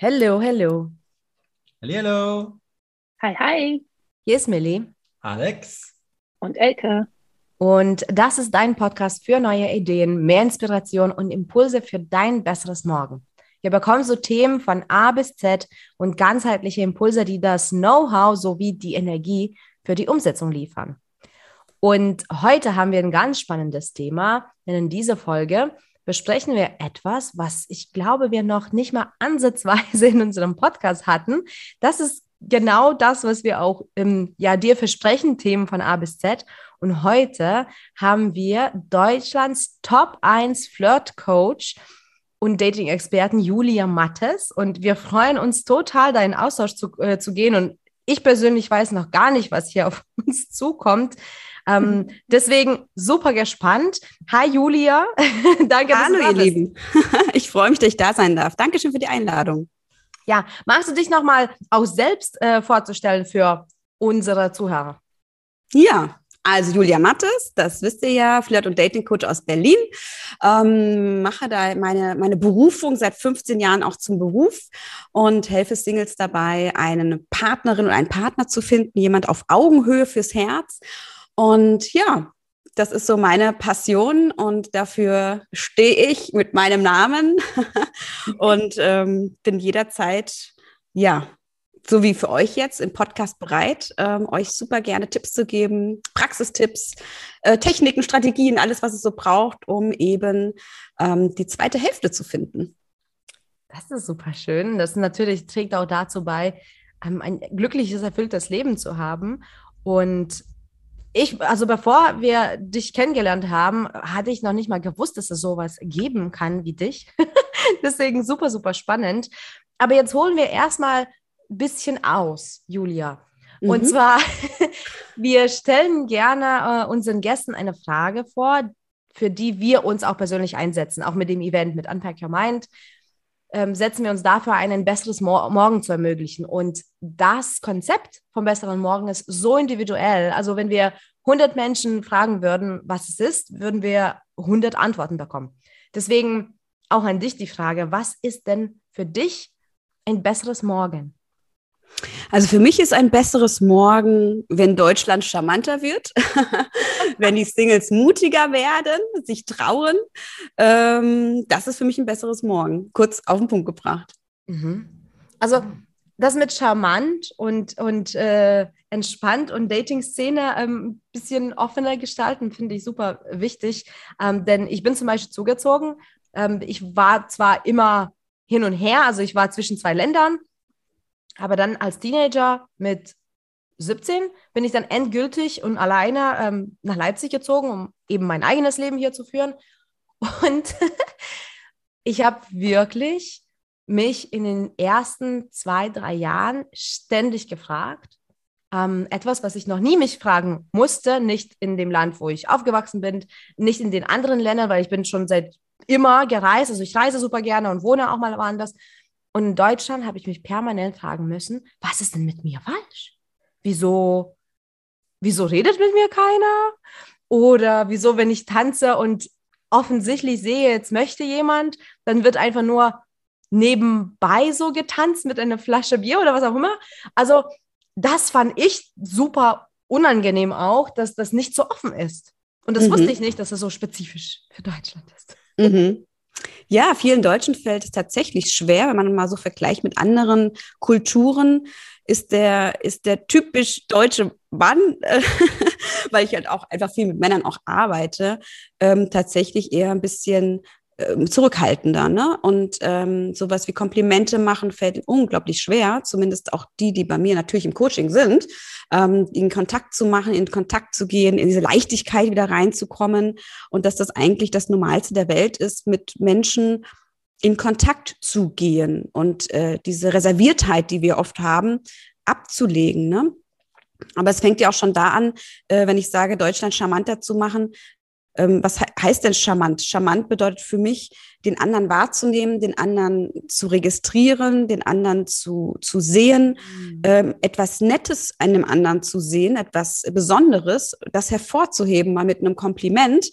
Hello, hello. Hallo. Hi, hi. Hier ist Millie. Alex. Und Elke. Und das ist dein Podcast für neue Ideen, mehr Inspiration und Impulse für dein besseres Morgen. Hier bekommst du Themen von A bis Z und ganzheitliche Impulse, die das Know-how sowie die Energie für die Umsetzung liefern. Und heute haben wir ein ganz spannendes Thema, denn in dieser Folge besprechen wir etwas, was ich glaube, wir noch nicht mal ansatzweise in unserem Podcast hatten. Das ist genau das, was wir auch ähm, ja, dir versprechen, Themen von A bis Z. Und heute haben wir Deutschlands Top 1 Flirt-Coach und Dating-Experten Julia Mattes. Und wir freuen uns total, da in Austausch zu, äh, zu gehen. Und ich persönlich weiß noch gar nicht, was hier auf uns zukommt. Ähm, deswegen super gespannt. Hi Julia, danke. Hallo ihr Lieben, ich freue mich, dass ich da sein darf. Dankeschön für die Einladung. Ja, magst du dich nochmal auch selbst äh, vorzustellen für unsere Zuhörer? Ja, also Julia Mattes, das wisst ihr ja, Flirt- und Dating-Coach aus Berlin. Ähm, mache da meine, meine Berufung seit 15 Jahren auch zum Beruf und helfe Singles dabei, eine Partnerin oder einen Partner zu finden, jemand auf Augenhöhe fürs Herz. Und ja, das ist so meine Passion und dafür stehe ich mit meinem Namen und ähm, bin jederzeit, ja, so wie für euch jetzt im Podcast bereit, ähm, euch super gerne Tipps zu geben, Praxistipps, äh, Techniken, Strategien, alles, was es so braucht, um eben ähm, die zweite Hälfte zu finden. Das ist super schön. Das natürlich trägt auch dazu bei, ähm, ein glückliches, erfülltes Leben zu haben. Und ich, also bevor wir dich kennengelernt haben, hatte ich noch nicht mal gewusst, dass es sowas geben kann wie dich. Deswegen super, super spannend. Aber jetzt holen wir erstmal ein bisschen aus, Julia. Mhm. Und zwar, wir stellen gerne äh, unseren Gästen eine Frage vor, für die wir uns auch persönlich einsetzen, auch mit dem Event mit Unpack Your Mind. Ähm, setzen wir uns dafür ein, ein besseres Mor Morgen zu ermöglichen. Und das Konzept vom besseren Morgen ist so individuell. Also wenn wir 100 Menschen fragen würden, was es ist, würden wir 100 Antworten bekommen. Deswegen auch an dich die Frage, was ist denn für dich ein besseres Morgen? Also für mich ist ein besseres Morgen, wenn Deutschland charmanter wird, wenn die Singles mutiger werden, sich trauen. Ähm, das ist für mich ein besseres Morgen. Kurz auf den Punkt gebracht. Mhm. Also das mit charmant und, und äh, entspannt und Dating-Szene ein ähm, bisschen offener gestalten, finde ich super wichtig. Ähm, denn ich bin zum Beispiel zugezogen. Ähm, ich war zwar immer hin und her, also ich war zwischen zwei Ländern, aber dann als Teenager mit 17 bin ich dann endgültig und alleine ähm, nach Leipzig gezogen, um eben mein eigenes Leben hier zu führen. Und ich habe wirklich mich in den ersten zwei, drei Jahren ständig gefragt. Ähm, etwas, was ich noch nie mich fragen musste, nicht in dem Land, wo ich aufgewachsen bin, nicht in den anderen Ländern, weil ich bin schon seit immer gereist. Also ich reise super gerne und wohne auch mal woanders. Und in Deutschland habe ich mich permanent fragen müssen, was ist denn mit mir falsch? Wieso, wieso redet mit mir keiner? Oder wieso, wenn ich tanze und offensichtlich sehe, jetzt möchte jemand, dann wird einfach nur nebenbei so getanzt mit einer Flasche Bier oder was auch immer. Also das fand ich super unangenehm auch, dass das nicht so offen ist. Und das mhm. wusste ich nicht, dass es so spezifisch für Deutschland ist. Mhm. Ja, vielen Deutschen fällt es tatsächlich schwer, wenn man mal so vergleicht mit anderen Kulturen, ist der, ist der typisch deutsche Mann, äh, weil ich halt auch einfach viel mit Männern auch arbeite, ähm, tatsächlich eher ein bisschen zurückhaltender. Ne? Und ähm, sowas wie Komplimente machen fällt unglaublich schwer, zumindest auch die, die bei mir natürlich im Coaching sind, ähm, in Kontakt zu machen, in Kontakt zu gehen, in diese Leichtigkeit wieder reinzukommen und dass das eigentlich das Normalste der Welt ist, mit Menschen in Kontakt zu gehen und äh, diese Reserviertheit, die wir oft haben, abzulegen. Ne? Aber es fängt ja auch schon da an, äh, wenn ich sage, Deutschland charmanter zu machen, ähm, was he heißt denn charmant? Charmant bedeutet für mich, den anderen wahrzunehmen, den anderen zu registrieren, den anderen zu, zu sehen, mhm. ähm, etwas Nettes an dem anderen zu sehen, etwas Besonderes, das hervorzuheben, mal mit einem Kompliment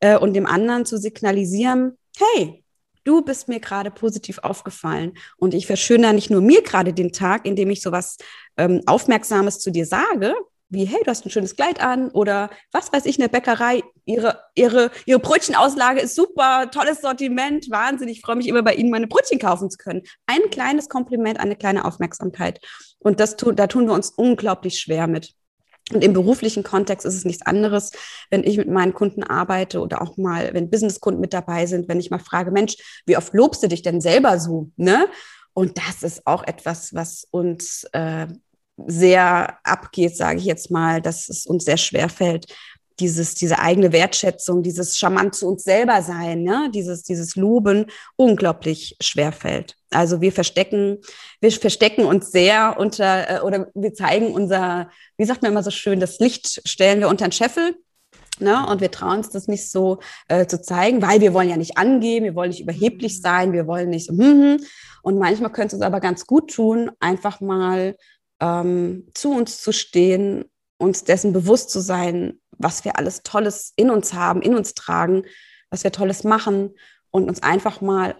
äh, und dem anderen zu signalisieren, hey, du bist mir gerade positiv aufgefallen und ich verschönere nicht nur mir gerade den Tag, indem ich sowas ähm, Aufmerksames zu dir sage, wie, hey, du hast ein schönes Kleid an oder was weiß ich, eine Bäckerei, ihre, ihre, ihre Brötchenauslage ist super, tolles Sortiment, wahnsinnig, ich freue mich immer bei Ihnen meine Brötchen kaufen zu können. Ein kleines Kompliment, eine kleine Aufmerksamkeit. Und das tu, da tun wir uns unglaublich schwer mit. Und im beruflichen Kontext ist es nichts anderes, wenn ich mit meinen Kunden arbeite oder auch mal, wenn Businesskunden mit dabei sind, wenn ich mal frage, Mensch, wie oft lobst du dich denn selber so? Ne? Und das ist auch etwas, was uns äh, sehr abgeht, sage ich jetzt mal, dass es uns sehr schwer fällt, dieses, diese eigene Wertschätzung, dieses charmant zu uns selber sein, ne? dieses, dieses Loben unglaublich schwer fällt. Also wir verstecken, wir verstecken uns sehr unter, äh, oder wir zeigen unser, wie sagt man immer so schön, das Licht stellen wir unter den Scheffel. Ne? Und wir trauen uns das nicht so äh, zu zeigen, weil wir wollen ja nicht angeben, wir wollen nicht überheblich sein, wir wollen nicht so, hm, hm. Und manchmal könnte es uns aber ganz gut tun, einfach mal ähm, zu uns zu stehen, uns dessen bewusst zu sein, was wir alles Tolles in uns haben, in uns tragen, was wir Tolles machen und uns einfach mal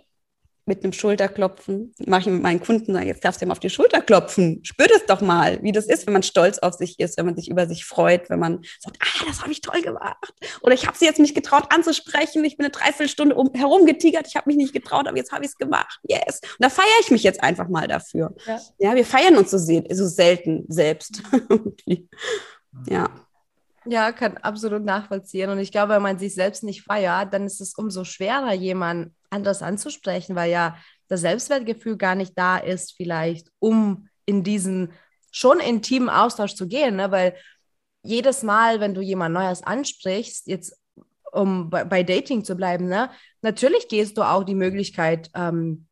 mit einem Schulterklopfen, mache ich mit meinen Kunden, sage, jetzt darfst du ihm auf die Schulter klopfen. Spür das doch mal, wie das ist, wenn man stolz auf sich ist, wenn man sich über sich freut, wenn man sagt, ah, das habe ich toll gemacht. Oder ich habe sie jetzt nicht getraut anzusprechen, ich bin eine Dreiviertelstunde um, herumgetigert, ich habe mich nicht getraut, aber jetzt habe ich es gemacht. Yes. Und da feiere ich mich jetzt einfach mal dafür. Ja, ja wir feiern uns so, so selten selbst. ja. Ja, kann absolut nachvollziehen. Und ich glaube, wenn man sich selbst nicht feiert, dann ist es umso schwerer, jemand anders anzusprechen, weil ja das Selbstwertgefühl gar nicht da ist, vielleicht, um in diesen schon intimen Austausch zu gehen. Ne? Weil jedes Mal, wenn du jemand Neues ansprichst, jetzt um bei, bei Dating zu bleiben, ne, natürlich gehst du auch die Möglichkeit, ähm,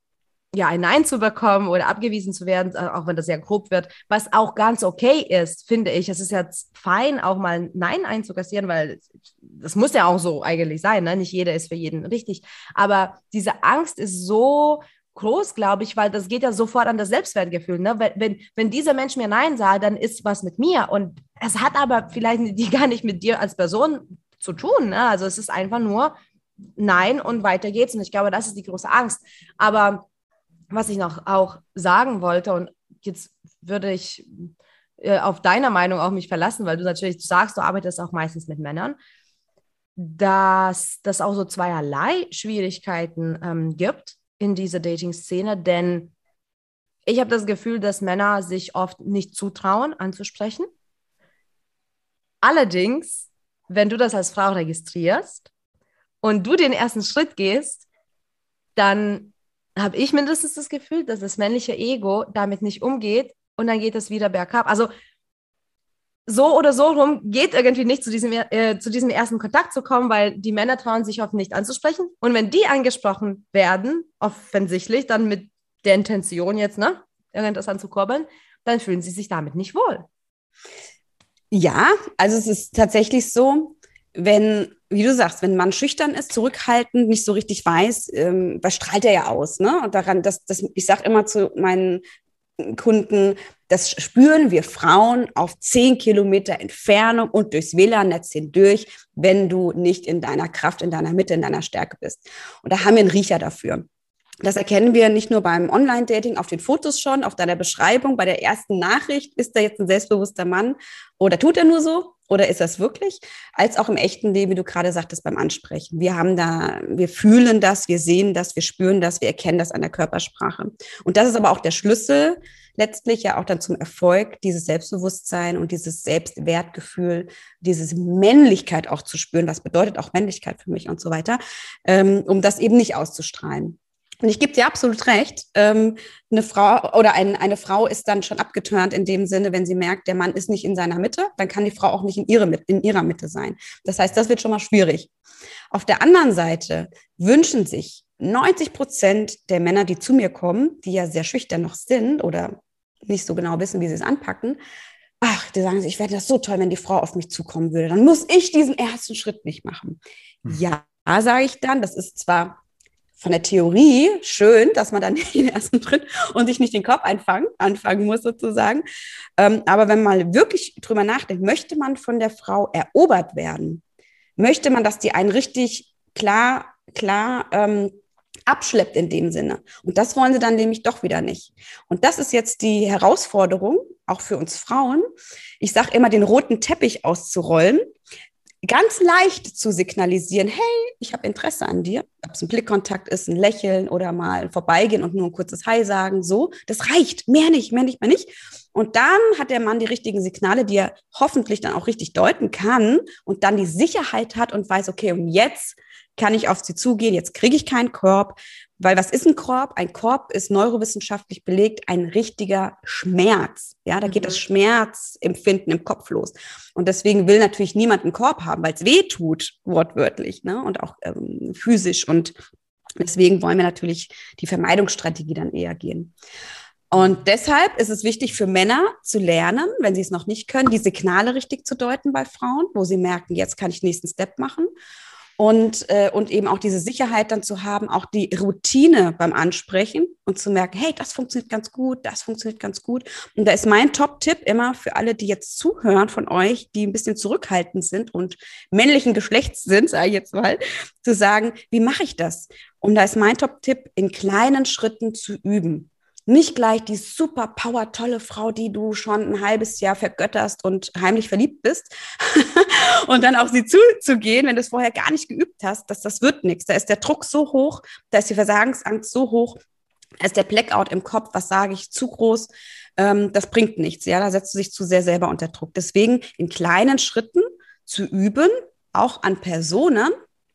ja, ein Nein zu bekommen oder abgewiesen zu werden, äh, auch wenn das sehr grob wird, was auch ganz okay ist, finde ich. Es ist jetzt fein, auch mal ein Nein einzukassieren, weil das muss ja auch so eigentlich sein, ne? Nicht jeder ist für jeden richtig. Aber diese Angst ist so groß, glaube ich, weil das geht ja sofort an das Selbstwertgefühl. Ne? Wenn, wenn, wenn dieser Mensch mir Nein sagt, dann ist was mit mir. Und es hat aber vielleicht die gar nicht mit dir als Person zu tun. Ne? Also es ist einfach nur Nein und weiter geht's. Und ich glaube, das ist die große Angst. Aber was ich noch auch sagen wollte, und jetzt würde ich äh, auf deiner Meinung auch mich verlassen, weil du natürlich sagst, du arbeitest auch meistens mit Männern, dass das auch so zweierlei Schwierigkeiten ähm, gibt in dieser Dating-Szene, denn ich habe das Gefühl, dass Männer sich oft nicht zutrauen, anzusprechen. Allerdings, wenn du das als Frau registrierst und du den ersten Schritt gehst, dann habe ich mindestens das Gefühl, dass das männliche Ego damit nicht umgeht und dann geht es wieder bergab. Also so oder so rum geht irgendwie nicht zu diesem, äh, zu diesem ersten Kontakt zu kommen, weil die Männer trauen sich oft nicht anzusprechen. Und wenn die angesprochen werden, offensichtlich, dann mit der Intention jetzt, ne, irgendetwas anzukurbeln, dann fühlen sie sich damit nicht wohl. Ja, also es ist tatsächlich so, wenn, wie du sagst, wenn man schüchtern ist, zurückhaltend, nicht so richtig weiß, ähm, was strahlt er ja aus, ne? Und daran, das, das, ich sage immer zu meinen Kunden, das spüren wir Frauen auf zehn Kilometer Entfernung und durchs WLAN-Netz hindurch, wenn du nicht in deiner Kraft, in deiner Mitte, in deiner Stärke bist. Und da haben wir einen Riecher dafür. Das erkennen wir nicht nur beim Online-Dating, auf den Fotos schon, auf deiner Beschreibung, bei der ersten Nachricht, ist da jetzt ein selbstbewusster Mann oder tut er nur so oder ist das wirklich, als auch im echten Leben, wie du gerade sagtest, beim Ansprechen. Wir haben da, wir fühlen das, wir sehen das, wir spüren das, wir erkennen das an der Körpersprache. Und das ist aber auch der Schlüssel letztlich ja auch dann zum Erfolg, dieses Selbstbewusstsein und dieses Selbstwertgefühl, dieses Männlichkeit auch zu spüren. Was bedeutet auch Männlichkeit für mich und so weiter, ähm, um das eben nicht auszustrahlen. Und ich gebe dir absolut recht. Ähm, eine Frau oder ein, eine Frau ist dann schon abgeturnt in dem Sinne, wenn sie merkt, der Mann ist nicht in seiner Mitte, dann kann die Frau auch nicht in, ihre, in ihrer Mitte sein. Das heißt, das wird schon mal schwierig. Auf der anderen Seite wünschen sich 90 Prozent der Männer, die zu mir kommen, die ja sehr schüchtern noch sind oder nicht so genau wissen, wie sie es anpacken, ach, die sagen sich, ich werde das so toll, wenn die Frau auf mich zukommen würde. Dann muss ich diesen ersten Schritt nicht machen. Hm. Ja, sage ich dann, das ist zwar von der Theorie schön, dass man dann den ersten Schritt und sich nicht den Kopf einfangen, anfangen muss sozusagen. Ähm, aber wenn man wirklich drüber nachdenkt, möchte man von der Frau erobert werden? Möchte man, dass die einen richtig klar, klar ähm, abschleppt in dem Sinne. Und das wollen sie dann nämlich doch wieder nicht. Und das ist jetzt die Herausforderung, auch für uns Frauen. Ich sage immer, den roten Teppich auszurollen, ganz leicht zu signalisieren, hey, ich habe Interesse an dir. Ob es ein Blickkontakt ist, ein Lächeln oder mal vorbeigehen und nur ein kurzes Hi sagen, so. Das reicht. Mehr nicht, mehr nicht, mehr nicht. Und dann hat der Mann die richtigen Signale, die er hoffentlich dann auch richtig deuten kann und dann die Sicherheit hat und weiß, okay, und jetzt kann ich auf sie zugehen, jetzt kriege ich keinen Korb, weil was ist ein Korb? Ein Korb ist neurowissenschaftlich belegt ein richtiger Schmerz. Ja, da geht das mhm. Schmerzempfinden im Kopf los. Und deswegen will natürlich niemand einen Korb haben, weil es weh tut, wortwörtlich, ne? Und auch ähm, physisch. Und deswegen wollen wir natürlich die Vermeidungsstrategie dann eher gehen. Und deshalb ist es wichtig für Männer zu lernen, wenn sie es noch nicht können, die Signale richtig zu deuten bei Frauen, wo sie merken, jetzt kann ich nächsten Step machen und, äh, und eben auch diese Sicherheit dann zu haben, auch die Routine beim Ansprechen und zu merken, hey, das funktioniert ganz gut, das funktioniert ganz gut. Und da ist mein Top-Tipp immer für alle, die jetzt zuhören von euch, die ein bisschen zurückhaltend sind und männlichen Geschlechts sind, sage ich jetzt mal, zu sagen, wie mache ich das? Und da ist mein Top-Tipp, in kleinen Schritten zu üben nicht gleich die super power tolle Frau, die du schon ein halbes Jahr vergötterst und heimlich verliebt bist und dann auf sie zuzugehen, wenn du es vorher gar nicht geübt hast, dass das wird nichts. Da ist der Druck so hoch, da ist die Versagensangst so hoch, da ist der Blackout im Kopf, was sage ich, zu groß. Ähm, das bringt nichts. Ja, da setzt du dich zu sehr selber unter Druck. Deswegen in kleinen Schritten zu üben, auch an Personen,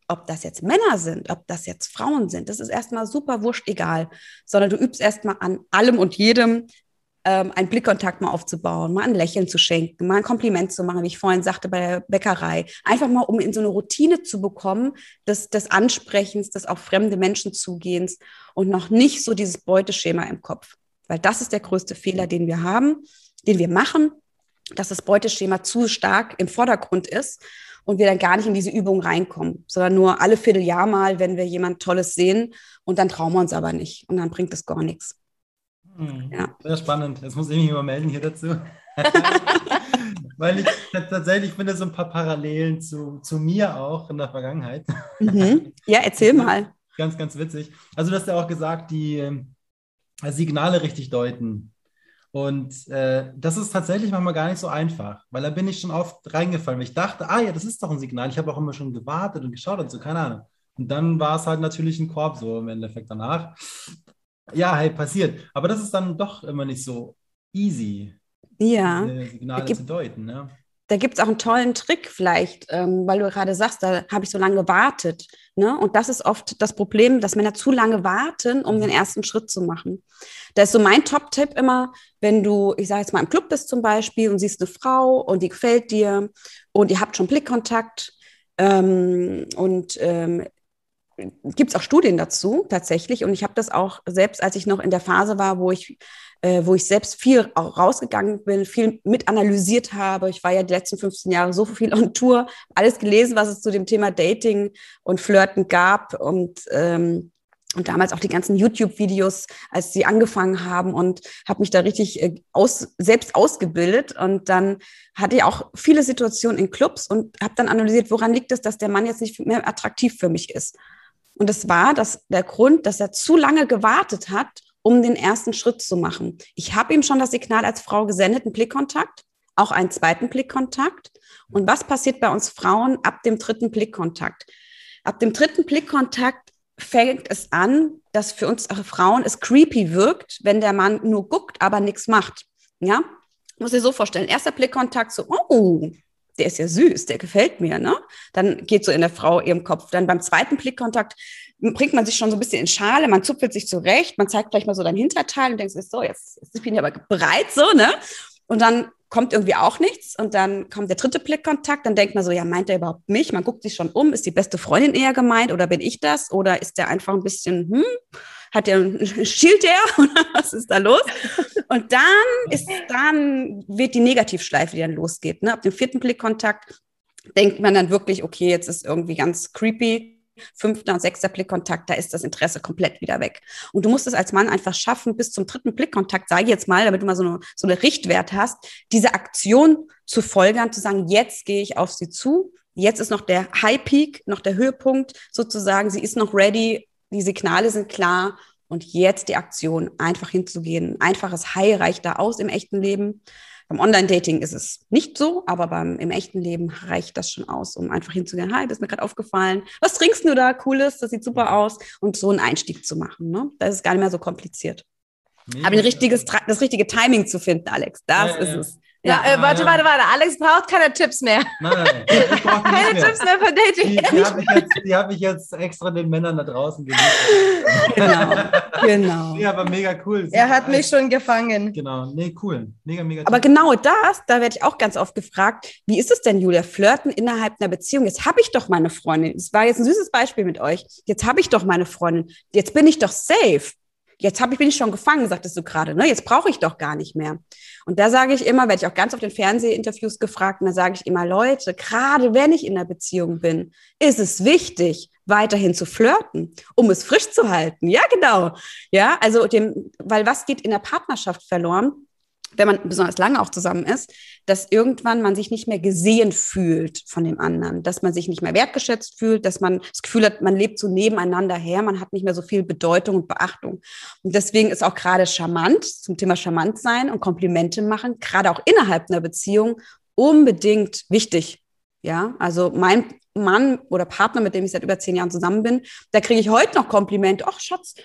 ob das jetzt Männer sind, ob das jetzt Frauen sind, das ist erstmal super wurscht egal, sondern du übst erstmal an allem und jedem ähm, einen Blickkontakt mal aufzubauen, mal ein Lächeln zu schenken, mal ein Kompliment zu machen, wie ich vorhin sagte bei der Bäckerei. Einfach mal, um in so eine Routine zu bekommen, des, des Ansprechens, des auf fremde Menschen zugehens und noch nicht so dieses Beuteschema im Kopf. Weil das ist der größte Fehler, den wir haben, den wir machen, dass das Beuteschema zu stark im Vordergrund ist und wir dann gar nicht in diese Übung reinkommen, sondern nur alle Vierteljahr mal, wenn wir jemand Tolles sehen und dann trauen wir uns aber nicht und dann bringt es gar nichts. Hm, ja. Sehr spannend. Jetzt muss ich mich mal melden hier dazu. Weil ich tatsächlich finde so ein paar Parallelen zu, zu mir auch in der Vergangenheit. Mhm. Ja, erzähl mal. Ganz, ganz witzig. Also, du hast ja auch gesagt, die äh, Signale richtig deuten. Und äh, das ist tatsächlich manchmal gar nicht so einfach, weil da bin ich schon oft reingefallen. Weil ich dachte, ah ja, das ist doch ein Signal. Ich habe auch immer schon gewartet und geschaut und so, keine Ahnung. Und dann war es halt natürlich ein Korb so im Endeffekt danach. Ja, hey, passiert. Aber das ist dann doch immer nicht so easy, ja. Signale gibt, zu deuten. Ne? Da gibt es auch einen tollen Trick vielleicht, ähm, weil du gerade sagst, da habe ich so lange gewartet. Ne? Und das ist oft das Problem, dass Männer zu lange warten, um mhm. den ersten Schritt zu machen. Da ist so mein Top-Tipp immer, wenn du, ich sage jetzt mal im Club bist zum Beispiel und siehst eine Frau und die gefällt dir und ihr habt schon Blickkontakt ähm, und ähm, gibt es auch Studien dazu tatsächlich. Und ich habe das auch selbst, als ich noch in der Phase war, wo ich, äh, wo ich selbst viel auch rausgegangen bin, viel mit analysiert habe. Ich war ja die letzten 15 Jahre so viel on Tour, alles gelesen, was es zu dem Thema Dating und Flirten gab und ähm, und damals auch die ganzen YouTube-Videos, als sie angefangen haben und habe mich da richtig äh, aus, selbst ausgebildet. Und dann hatte ich auch viele Situationen in Clubs und habe dann analysiert, woran liegt es, dass der Mann jetzt nicht mehr attraktiv für mich ist. Und es war das, der Grund, dass er zu lange gewartet hat, um den ersten Schritt zu machen. Ich habe ihm schon das Signal als Frau gesendet, einen Blickkontakt, auch einen zweiten Blickkontakt. Und was passiert bei uns Frauen ab dem dritten Blickkontakt? Ab dem dritten Blickkontakt fängt es an, dass für uns Frauen es creepy wirkt, wenn der Mann nur guckt, aber nichts macht. Ja, muss ich so vorstellen. Erster Blickkontakt so, oh, der ist ja süß, der gefällt mir, ne? Dann geht so in der Frau ihrem Kopf. Dann beim zweiten Blickkontakt bringt man sich schon so ein bisschen in Schale, man zupfelt sich zurecht, man zeigt vielleicht mal so dein Hinterteil und denkst, so, jetzt, jetzt bin ich aber bereit, so, ne? Und dann kommt irgendwie auch nichts und dann kommt der dritte Blickkontakt, dann denkt man so, ja, meint er überhaupt mich? Man guckt sich schon um, ist die beste Freundin eher gemeint oder bin ich das? Oder ist der einfach ein bisschen, hm, hat der, schielt der oder was ist da los? Und dann ist, dann wird die Negativschleife, die dann losgeht. Ne? Ab dem vierten Blickkontakt denkt man dann wirklich, okay, jetzt ist irgendwie ganz creepy, fünfter und sechster Blickkontakt, da ist das Interesse komplett wieder weg. Und du musst es als Mann einfach schaffen, bis zum dritten Blickkontakt, sage ich jetzt mal, damit du mal so eine, so eine Richtwert hast, diese Aktion zu folgern, zu sagen, jetzt gehe ich auf sie zu. Jetzt ist noch der High Peak, noch der Höhepunkt sozusagen. Sie ist noch ready, die Signale sind klar und jetzt die Aktion, einfach hinzugehen. Ein einfaches Hi reicht da aus im echten Leben. Beim Online-Dating ist es nicht so, aber beim, im echten Leben reicht das schon aus, um einfach hinzugehen. Hi, das ist mir gerade aufgefallen. Was trinkst du da? Cooles, das sieht super aus. Und so einen Einstieg zu machen. Ne? Das ist gar nicht mehr so kompliziert. Nee, aber ein richtiges, das richtige Timing zu finden, Alex, das ja, ist ja. es. Ja, ja äh, warte, warte, warte. Alex braucht keine Tipps mehr. Nein, nein, ich brauche keine mehr. Tipps mehr für Dating. Die, die habe ich, jetzt, hab ich jetzt extra den Männern da draußen geliefert. Genau, genau. Ja, aber mega cool. Er hat mich schon gefangen. Genau, nee, cool. Mega, mega Aber genau das, da werde ich auch ganz oft gefragt, wie ist es denn, Julia, flirten innerhalb einer Beziehung? Jetzt habe ich doch meine Freundin. Das war jetzt ein süßes Beispiel mit euch. Jetzt habe ich doch meine Freundin. Jetzt bin ich doch safe jetzt hab ich, bin ich schon gefangen, sagtest du gerade, ne? Jetzt brauche ich doch gar nicht mehr. Und da sage ich immer, werde ich auch ganz auf den Fernsehinterviews gefragt, und da sage ich immer, Leute, gerade wenn ich in einer Beziehung bin, ist es wichtig, weiterhin zu flirten, um es frisch zu halten. Ja, genau. Ja, also dem, weil was geht in der Partnerschaft verloren? Wenn man besonders lange auch zusammen ist, dass irgendwann man sich nicht mehr gesehen fühlt von dem anderen, dass man sich nicht mehr wertgeschätzt fühlt, dass man das Gefühl hat, man lebt so nebeneinander her, man hat nicht mehr so viel Bedeutung und Beachtung. Und deswegen ist auch gerade charmant zum Thema charmant sein und Komplimente machen, gerade auch innerhalb einer Beziehung unbedingt wichtig. Ja, also mein Mann oder Partner, mit dem ich seit über zehn Jahren zusammen bin, da kriege ich heute noch Komplimente. Ach, Schatz,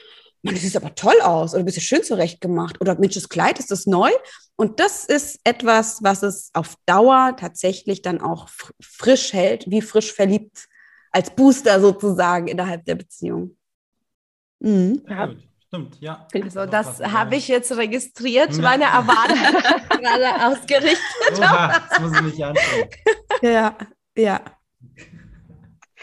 Mann, das sieht aber toll aus oder bist du schön zurecht gemacht oder Mensch, das Kleid, ist das neu? Und das ist etwas, was es auf Dauer tatsächlich dann auch frisch hält, wie frisch verliebt, als Booster sozusagen innerhalb der Beziehung. Mhm. Ja, stimmt, ja. Also das habe ich jetzt registriert, ja. meine Erwartungen gerade ausgerichtet. Oha, das muss ich mich anschauen. Ja, ja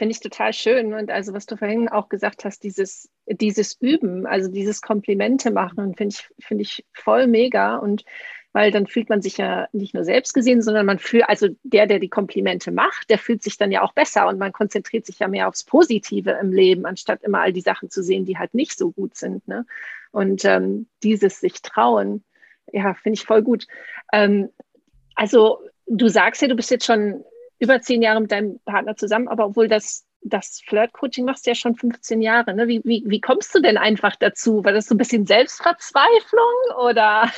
finde ich total schön. Und also, was du vorhin auch gesagt hast, dieses, dieses Üben, also dieses Komplimente machen, finde ich, finde ich voll mega. Und weil dann fühlt man sich ja nicht nur selbst gesehen, sondern man fühlt, also der, der die Komplimente macht, der fühlt sich dann ja auch besser und man konzentriert sich ja mehr aufs Positive im Leben, anstatt immer all die Sachen zu sehen, die halt nicht so gut sind. Ne? Und ähm, dieses sich trauen, ja, finde ich voll gut. Ähm, also du sagst ja, du bist jetzt schon über zehn Jahre mit deinem Partner zusammen, aber obwohl das, das Flirt-Coaching machst du ja schon 15 Jahre. Ne? Wie, wie, wie kommst du denn einfach dazu? War das so ein bisschen Selbstverzweiflung oder?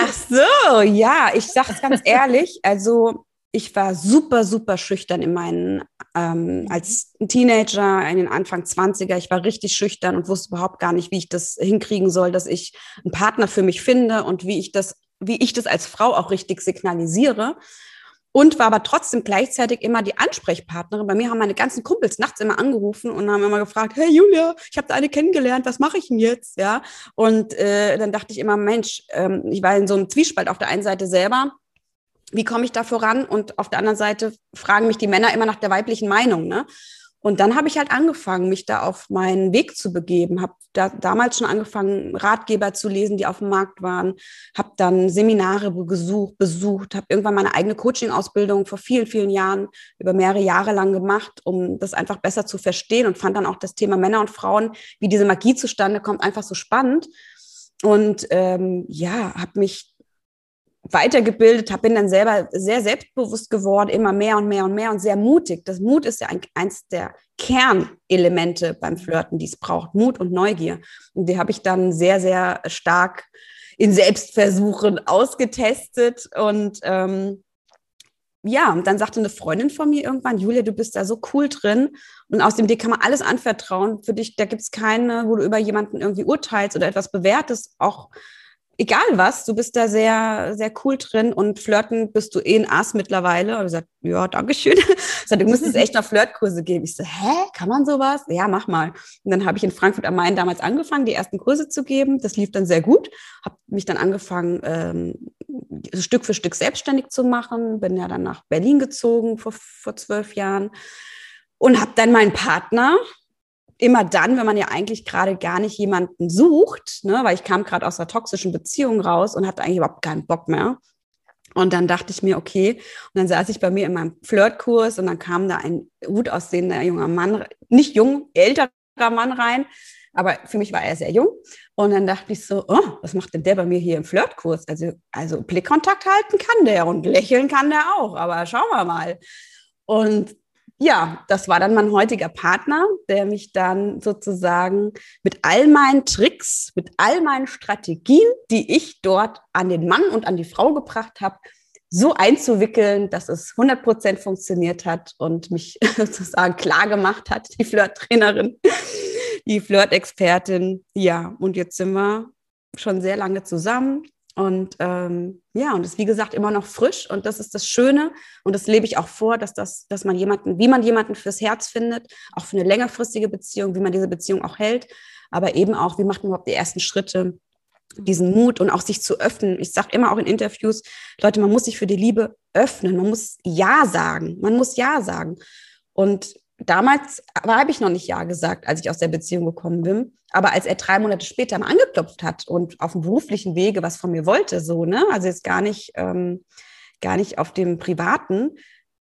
Ach so, ja, ich sage es ganz ehrlich. Also ich war super, super schüchtern in meinen, ähm, als Teenager, in den Anfang 20er. Ich war richtig schüchtern und wusste überhaupt gar nicht, wie ich das hinkriegen soll, dass ich einen Partner für mich finde und wie ich das, wie ich das als Frau auch richtig signalisiere und war aber trotzdem gleichzeitig immer die Ansprechpartnerin. Bei mir haben meine ganzen Kumpels nachts immer angerufen und haben immer gefragt, hey Julia, ich habe da eine kennengelernt, was mache ich denn jetzt? Ja, und äh, dann dachte ich immer, Mensch, ähm, ich war in so einem Zwiespalt auf der einen Seite selber, wie komme ich da voran? Und auf der anderen Seite fragen mich die Männer immer nach der weiblichen Meinung. Ne? Und dann habe ich halt angefangen, mich da auf meinen Weg zu begeben. Habe da damals schon angefangen, Ratgeber zu lesen, die auf dem Markt waren. Habe dann Seminare gesucht, besucht. Habe irgendwann meine eigene Coaching-Ausbildung vor vielen, vielen Jahren über mehrere Jahre lang gemacht, um das einfach besser zu verstehen. Und fand dann auch das Thema Männer und Frauen, wie diese Magie zustande kommt, einfach so spannend. Und ähm, ja, habe mich weitergebildet habe, bin dann selber sehr selbstbewusst geworden, immer mehr und mehr und mehr und sehr mutig. Das Mut ist ja ein, eins der Kernelemente beim Flirten, die es braucht. Mut und Neugier. Und die habe ich dann sehr, sehr stark in Selbstversuchen ausgetestet und ähm, ja, und dann sagte eine Freundin von mir irgendwann, Julia, du bist da so cool drin und aus dem dir kann man alles anvertrauen. Für dich, da gibt es keine, wo du über jemanden irgendwie urteilst oder etwas bewertest, auch egal was, du bist da sehr, sehr cool drin und flirten bist du eh ein Ass mittlerweile. Und ich sagte, ja, danke schön. Ich du müsstest echt noch Flirtkurse geben. Ich so, hä, kann man sowas? Ja, mach mal. Und dann habe ich in Frankfurt am Main damals angefangen, die ersten Kurse zu geben. Das lief dann sehr gut. Habe mich dann angefangen, ähm, Stück für Stück selbstständig zu machen. Bin ja dann nach Berlin gezogen vor, vor zwölf Jahren und habe dann meinen Partner immer dann, wenn man ja eigentlich gerade gar nicht jemanden sucht, ne, weil ich kam gerade aus einer toxischen Beziehung raus und hatte eigentlich überhaupt keinen Bock mehr. Und dann dachte ich mir, okay, und dann saß ich bei mir in meinem Flirtkurs und dann kam da ein gut aussehender junger Mann, nicht jung, älterer Mann rein, aber für mich war er sehr jung. Und dann dachte ich so, oh, was macht denn der bei mir hier im Flirtkurs? Also, also Blickkontakt halten kann der und lächeln kann der auch, aber schauen wir mal. Und ja, das war dann mein heutiger Partner, der mich dann sozusagen mit all meinen Tricks, mit all meinen Strategien, die ich dort an den Mann und an die Frau gebracht habe, so einzuwickeln, dass es 100 Prozent funktioniert hat und mich sozusagen klar gemacht hat, die Flirttrainerin, die Flirtexpertin. Ja, und jetzt sind wir schon sehr lange zusammen. Und ähm, ja, und ist wie gesagt immer noch frisch. Und das ist das Schöne. Und das lebe ich auch vor, dass das, dass man jemanden, wie man jemanden fürs Herz findet, auch für eine längerfristige Beziehung, wie man diese Beziehung auch hält, aber eben auch, wie macht man überhaupt die ersten Schritte, diesen Mut und auch sich zu öffnen. Ich sage immer auch in Interviews, Leute, man muss sich für die Liebe öffnen, man muss Ja sagen, man muss Ja sagen. Und damals habe ich noch nicht Ja gesagt, als ich aus der Beziehung gekommen bin. Aber als er drei Monate später mal angeklopft hat und auf dem beruflichen Wege was von mir wollte, so, ne, also jetzt gar nicht, ähm, gar nicht auf dem privaten,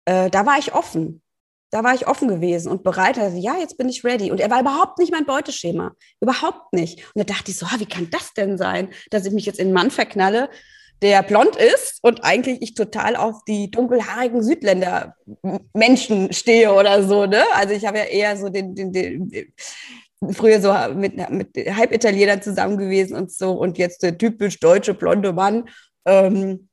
äh, da war ich offen. Da war ich offen gewesen und bereit. Also, ja, jetzt bin ich ready. Und er war überhaupt nicht mein Beuteschema. Überhaupt nicht. Und da dachte ich so, wie kann das denn sein, dass ich mich jetzt in einen Mann verknalle, der blond ist und eigentlich ich total auf die dunkelhaarigen Südländer Menschen stehe oder so, ne? Also ich habe ja eher so den, den, den, früher so mit, mit Halbitalienern zusammen gewesen und so und jetzt der typisch deutsche blonde Mann. Ähm,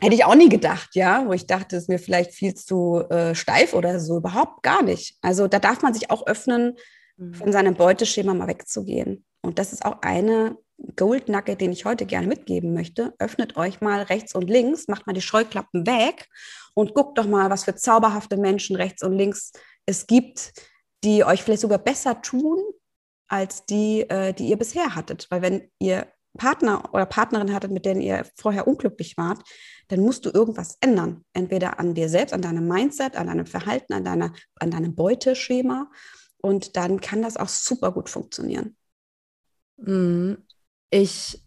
hätte ich auch nie gedacht, ja, wo ich dachte, es ist mir vielleicht viel zu äh, steif oder so, überhaupt gar nicht. Also da darf man sich auch öffnen, mhm. von seinem Beuteschema mal wegzugehen. Und das ist auch eine Gold Nugget, den ich heute gerne mitgeben möchte. Öffnet euch mal rechts und links, macht mal die Scheuklappen weg und guckt doch mal, was für zauberhafte Menschen rechts und links es gibt, die euch vielleicht sogar besser tun als die, äh, die ihr bisher hattet. Weil wenn ihr Partner oder Partnerin hattet, mit denen ihr vorher unglücklich wart, dann musst du irgendwas ändern. Entweder an dir selbst, an deinem Mindset, an deinem Verhalten, an, deiner, an deinem Beuteschema. Und dann kann das auch super gut funktionieren. Ich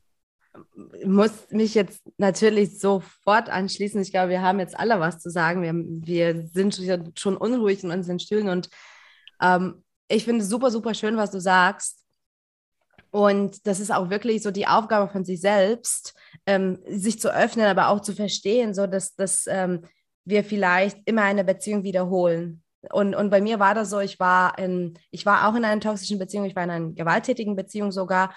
muss mich jetzt natürlich sofort anschließen. Ich glaube, wir haben jetzt alle was zu sagen. Wir, wir sind schon unruhig in unseren Stühlen und ähm, ich finde es super, super schön, was du sagst. Und das ist auch wirklich so die Aufgabe von sich selbst, ähm, sich zu öffnen, aber auch zu verstehen, so dass, dass ähm, wir vielleicht immer eine Beziehung wiederholen. Und, und bei mir war das so, ich war, in, ich war auch in einer toxischen Beziehung, ich war in einer gewalttätigen Beziehung sogar.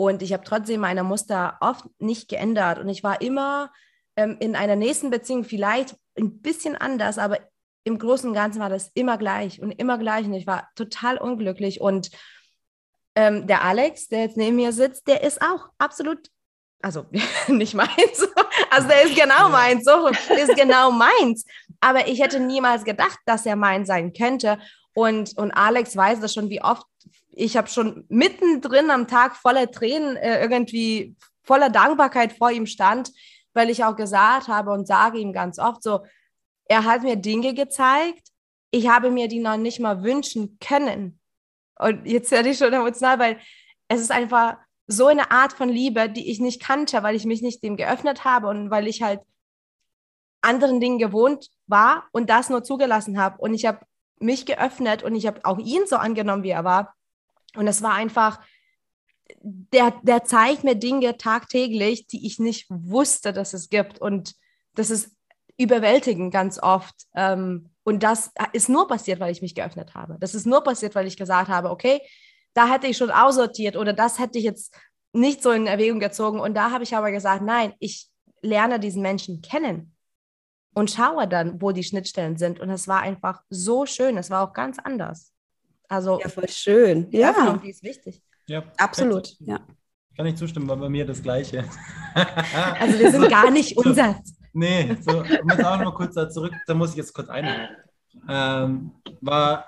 Und ich habe trotzdem meine Muster oft nicht geändert. Und ich war immer ähm, in einer nächsten Beziehung vielleicht ein bisschen anders, aber im Großen und Ganzen war das immer gleich und immer gleich. Und ich war total unglücklich. Und ähm, der Alex, der jetzt neben mir sitzt, der ist auch absolut, also nicht meins, also der ist genau meins, so ist genau meins. Aber ich hätte niemals gedacht, dass er mein sein könnte. Und, und Alex weiß das schon, wie oft ich habe schon mittendrin am Tag voller Tränen äh, irgendwie voller Dankbarkeit vor ihm stand, weil ich auch gesagt habe und sage ihm ganz oft so, er hat mir Dinge gezeigt, ich habe mir die noch nicht mal wünschen können. Und jetzt werde ich schon emotional, weil es ist einfach so eine Art von Liebe, die ich nicht kannte, weil ich mich nicht dem geöffnet habe und weil ich halt anderen Dingen gewohnt war und das nur zugelassen habe. Und ich habe mich geöffnet und ich habe auch ihn so angenommen, wie er war. Und es war einfach, der, der zeigt mir Dinge tagtäglich, die ich nicht wusste, dass es gibt. Und das ist überwältigend ganz oft. Ähm, und das ist nur passiert, weil ich mich geöffnet habe. Das ist nur passiert, weil ich gesagt habe, okay, da hätte ich schon aussortiert oder das hätte ich jetzt nicht so in Erwägung gezogen. Und da habe ich aber gesagt, nein, ich lerne diesen Menschen kennen und schaue dann, wo die Schnittstellen sind. Und es war einfach so schön. Es war auch ganz anders. Also ja, voll schön. Die ja. Öffnung, die ist wichtig. Ja, absolut. Ja. Kann ich zustimmen, war bei mir das Gleiche. also wir sind gar nicht unser. So, nee, so, um jetzt auch noch mal kurz da zurück, da muss ich jetzt kurz ein. Ähm, war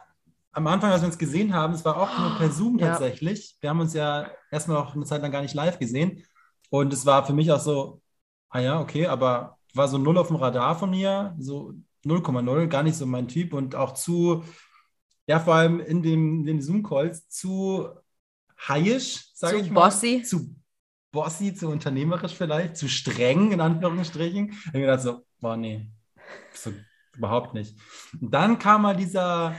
am Anfang, als wir uns gesehen haben, es war auch nur per Zoom tatsächlich. Ja. Wir haben uns ja erstmal auch eine Zeit lang gar nicht live gesehen. Und es war für mich auch so, ah ja, okay, aber war so null auf dem Radar von mir, so 0,0, gar nicht so mein Typ und auch zu ja, vor allem in, dem, den Zoom-Calls zu hayisch, sage ich mal. Bossy. Zu bossy, zu unternehmerisch vielleicht, zu streng, in Anführungsstrichen. Ich habe mir gedacht so, boah, nee, so, überhaupt nicht. Und dann kam mal dieser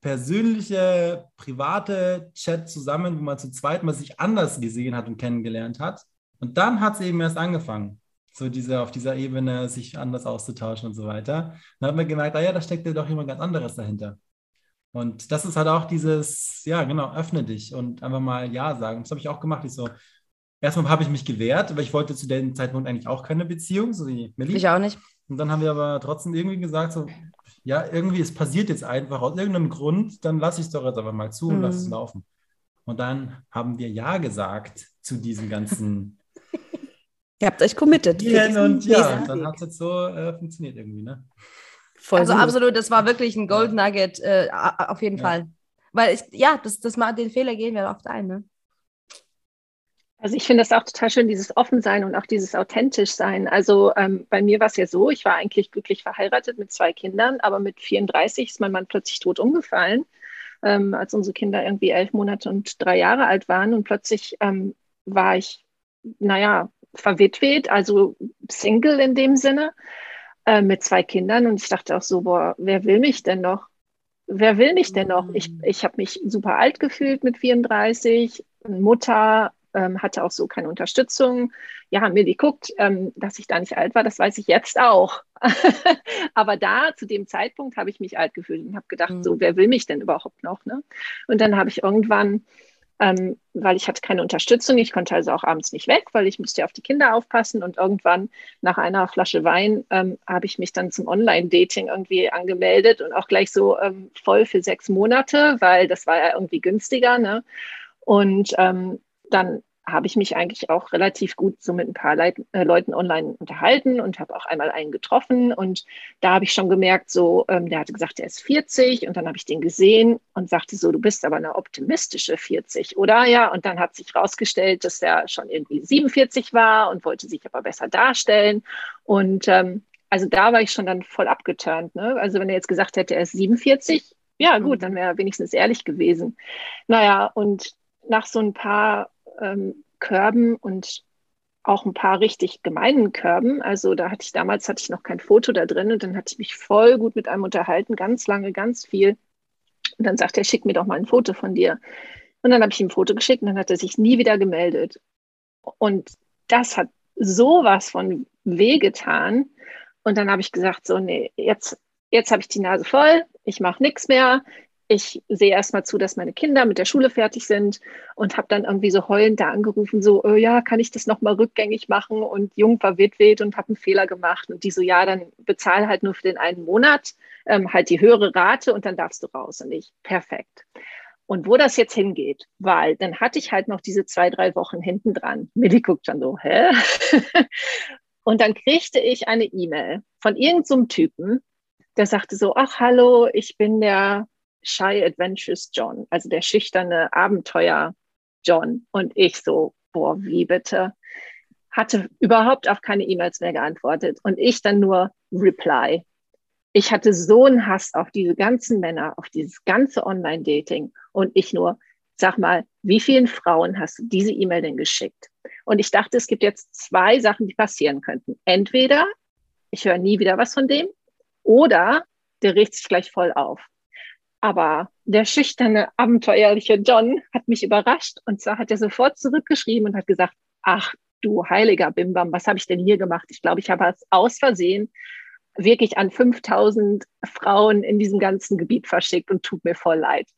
persönliche, private Chat zusammen, wo man zu zweit mal sich anders gesehen hat und kennengelernt hat. Und dann hat es eben erst angefangen. so diese, auf dieser Ebene sich anders auszutauschen und so weiter. Dann hat man gemerkt, ah ja, da steckt ja doch jemand ganz anderes dahinter. Und das ist halt auch dieses, ja, genau, öffne dich und einfach mal Ja sagen. Das habe ich auch gemacht. Ich so, erstmal habe ich mich gewehrt, weil ich wollte zu dem Zeitpunkt eigentlich auch keine Beziehung, so wie Millie. Ich auch nicht. Und dann haben wir aber trotzdem irgendwie gesagt, so, ja, irgendwie, es passiert jetzt einfach aus irgendeinem Grund, dann lasse ich es doch jetzt aber mal zu und mhm. lasse es laufen. Und dann haben wir Ja gesagt zu diesem ganzen. Ihr habt euch committed. Und ja, dann hat es jetzt so äh, funktioniert irgendwie, ne? Voll also gut. absolut, das war wirklich ein Gold Nugget, äh, auf jeden ja. Fall. Weil ich, ja, das, das mal, den Fehler gehen wir oft ein, ne? Also ich finde das auch total schön, dieses Offensein und auch dieses authentisch sein. Also ähm, bei mir war es ja so, ich war eigentlich glücklich verheiratet mit zwei Kindern, aber mit 34 ist mein Mann plötzlich tot umgefallen, ähm, als unsere Kinder irgendwie elf Monate und drei Jahre alt waren. Und plötzlich ähm, war ich, naja, verwitwet, also Single in dem Sinne, äh, mit zwei Kindern. Und ich dachte auch so, boah, wer will mich denn noch? Wer will mich denn noch? Ich, mm. ich habe mich super alt gefühlt mit 34, Mutter, ähm, hatte auch so keine Unterstützung. Ja, Millie guckt, ähm, dass ich da nicht alt war, das weiß ich jetzt auch. Aber da, zu dem Zeitpunkt, habe ich mich alt gefühlt und habe gedacht, mhm. so, wer will mich denn überhaupt noch? Ne? Und dann habe ich irgendwann ähm, weil ich hatte keine Unterstützung. Ich konnte also auch abends nicht weg, weil ich musste auf die Kinder aufpassen. Und irgendwann nach einer Flasche Wein ähm, habe ich mich dann zum Online-Dating irgendwie angemeldet und auch gleich so ähm, voll für sechs Monate, weil das war ja irgendwie günstiger. Ne? Und ähm, dann habe ich mich eigentlich auch relativ gut so mit ein paar Leit äh, Leuten online unterhalten und habe auch einmal einen getroffen. Und da habe ich schon gemerkt, so, ähm, der hatte gesagt, er ist 40 und dann habe ich den gesehen und sagte so, du bist aber eine optimistische 40, oder? Ja, und dann hat sich herausgestellt, dass er schon irgendwie 47 war und wollte sich aber besser darstellen. Und ähm, also da war ich schon dann voll abgeturnt. Ne? Also wenn er jetzt gesagt hätte, er ist 47, ja gut, dann wäre er wenigstens ehrlich gewesen. Naja, und nach so ein paar ähm, Körben und auch ein paar richtig gemeinen Körben. Also da hatte ich damals hatte ich noch kein Foto da drin und dann hatte ich mich voll gut mit einem unterhalten, ganz lange, ganz viel. Und dann sagte er, schick mir doch mal ein Foto von dir. Und dann habe ich ihm ein Foto geschickt und dann hat er sich nie wieder gemeldet. Und das hat sowas von wehgetan. Und dann habe ich gesagt, so, nee, jetzt, jetzt habe ich die Nase voll, ich mache nichts mehr, ich sehe erstmal zu, dass meine Kinder mit der Schule fertig sind und habe dann irgendwie so heulend da angerufen, so, oh ja, kann ich das nochmal rückgängig machen und jung verwitwet und habe einen Fehler gemacht. Und die so, ja, dann bezahl halt nur für den einen Monat, ähm, halt die höhere Rate und dann darfst du raus. Und ich, perfekt. Und wo das jetzt hingeht, weil dann hatte ich halt noch diese zwei, drei Wochen hinten dran. Millie guckt schon so, hä? und dann kriegte ich eine E-Mail von irgendeinem so Typen, der sagte so, ach hallo, ich bin der Shy Adventures John, also der schüchterne Abenteuer John. Und ich so, boah, wie bitte? Hatte überhaupt auf keine E-Mails mehr geantwortet und ich dann nur Reply. Ich hatte so einen Hass auf diese ganzen Männer, auf dieses ganze Online-Dating und ich nur, sag mal, wie vielen Frauen hast du diese E-Mail denn geschickt? Und ich dachte, es gibt jetzt zwei Sachen, die passieren könnten. Entweder ich höre nie wieder was von dem oder der riecht sich gleich voll auf. Aber der schüchterne, abenteuerliche John hat mich überrascht und zwar hat er sofort zurückgeschrieben und hat gesagt, ach du heiliger Bimbam, was habe ich denn hier gemacht? Ich glaube, ich habe es aus Versehen wirklich an 5000 Frauen in diesem ganzen Gebiet verschickt und tut mir voll leid.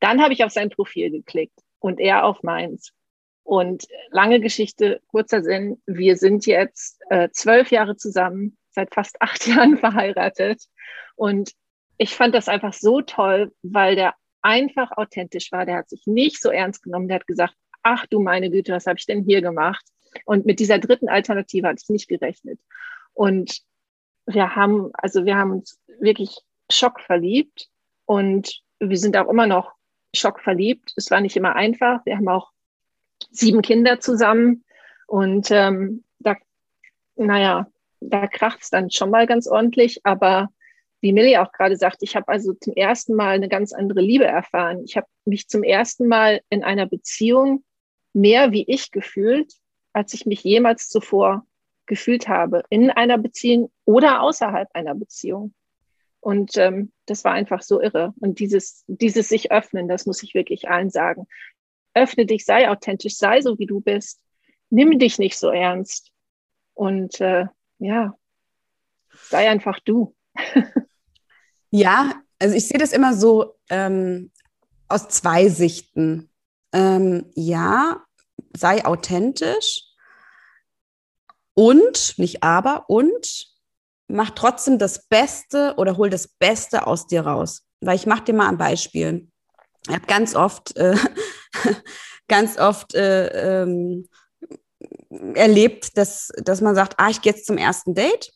Dann habe ich auf sein Profil geklickt und er auf meins. Und lange Geschichte, kurzer Sinn, wir sind jetzt äh, zwölf Jahre zusammen, seit fast acht Jahren verheiratet. Und ich fand das einfach so toll, weil der einfach authentisch war. Der hat sich nicht so ernst genommen. Der hat gesagt, ach du meine Güte, was habe ich denn hier gemacht? Und mit dieser dritten Alternative hatte ich nicht gerechnet. Und wir haben, also wir haben uns wirklich schockverliebt und wir sind auch immer noch schockverliebt. Es war nicht immer einfach. Wir haben auch sieben Kinder zusammen und ähm, da, naja, da kracht es dann schon mal ganz ordentlich, aber wie Millie auch gerade sagt, ich habe also zum ersten Mal eine ganz andere Liebe erfahren. Ich habe mich zum ersten Mal in einer Beziehung mehr wie ich gefühlt, als ich mich jemals zuvor gefühlt habe, in einer Beziehung oder außerhalb einer Beziehung. Und ähm, das war einfach so irre. Und dieses, dieses sich öffnen, das muss ich wirklich allen sagen. Öffne dich, sei authentisch, sei so, wie du bist. Nimm dich nicht so ernst. Und äh, ja, sei einfach du. ja, also ich sehe das immer so ähm, aus zwei Sichten. Ähm, ja, sei authentisch und, nicht aber, und mach trotzdem das Beste oder hol das Beste aus dir raus. Weil ich mache dir mal ein Beispiel. Ich habe ganz oft, äh, ganz oft äh, ähm, erlebt, dass, dass man sagt, ah, ich gehe jetzt zum ersten Date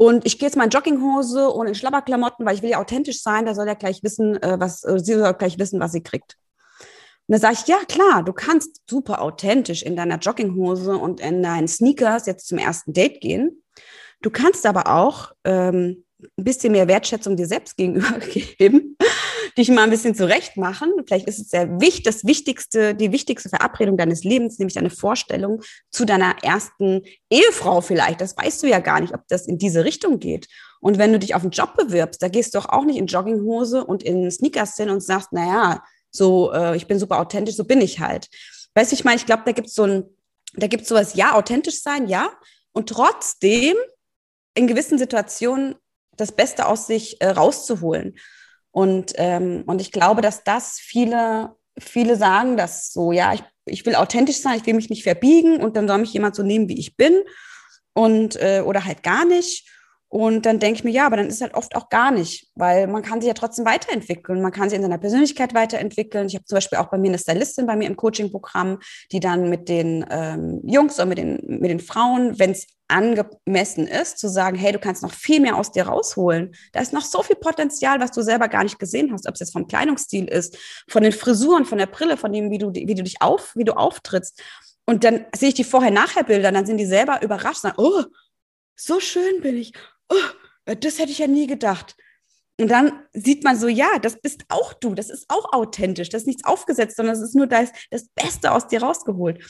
und ich gehe jetzt mal in Jogginghose und in Schlabberklamotten, weil ich will ja authentisch sein, da soll er gleich wissen, äh, was, äh, sie soll gleich wissen, was sie kriegt. Und dann sage ich, ja klar, du kannst super authentisch in deiner Jogginghose und in deinen Sneakers jetzt zum ersten Date gehen. Du kannst aber auch ähm, ein bisschen mehr Wertschätzung dir selbst gegenüber geben, dich mal ein bisschen zurecht machen. Vielleicht ist es sehr wichtig, das wichtigste, die wichtigste Verabredung deines Lebens, nämlich deine Vorstellung zu deiner ersten Ehefrau vielleicht. Das weißt du ja gar nicht, ob das in diese Richtung geht. Und wenn du dich auf einen Job bewirbst, da gehst du doch auch nicht in Jogginghose und in Sneakers hin und sagst, naja, so, äh, ich bin super authentisch, so bin ich halt. Weißt du, ich meine, ich glaube, da gibt es so ein, da gibt es sowas, ja, authentisch sein, ja, und trotzdem in gewissen Situationen das Beste aus sich äh, rauszuholen. Und, ähm, und ich glaube, dass das viele, viele sagen das so, ja, ich, ich will authentisch sein, ich will mich nicht verbiegen und dann soll mich jemand so nehmen, wie ich bin und äh, oder halt gar nicht. Und dann denke ich mir, ja, aber dann ist halt oft auch gar nicht, weil man kann sich ja trotzdem weiterentwickeln. Man kann sich in seiner Persönlichkeit weiterentwickeln. Ich habe zum Beispiel auch bei mir eine Stylistin bei mir im Coaching-Programm, die dann mit den ähm, Jungs oder mit den, mit den Frauen, wenn es angemessen ist, zu sagen, hey, du kannst noch viel mehr aus dir rausholen. Da ist noch so viel Potenzial, was du selber gar nicht gesehen hast, ob es jetzt vom Kleidungsstil ist, von den Frisuren, von der Brille, von dem, wie du, wie du dich auf, wie du auftrittst. Und dann sehe ich die Vorher-Nachher-Bilder, dann sind die selber überrascht, sagen, oh, so schön bin ich oh, das hätte ich ja nie gedacht. Und dann sieht man so, ja, das bist auch du, das ist auch authentisch, das ist nichts aufgesetzt, sondern es ist nur das, das Beste aus dir rausgeholt.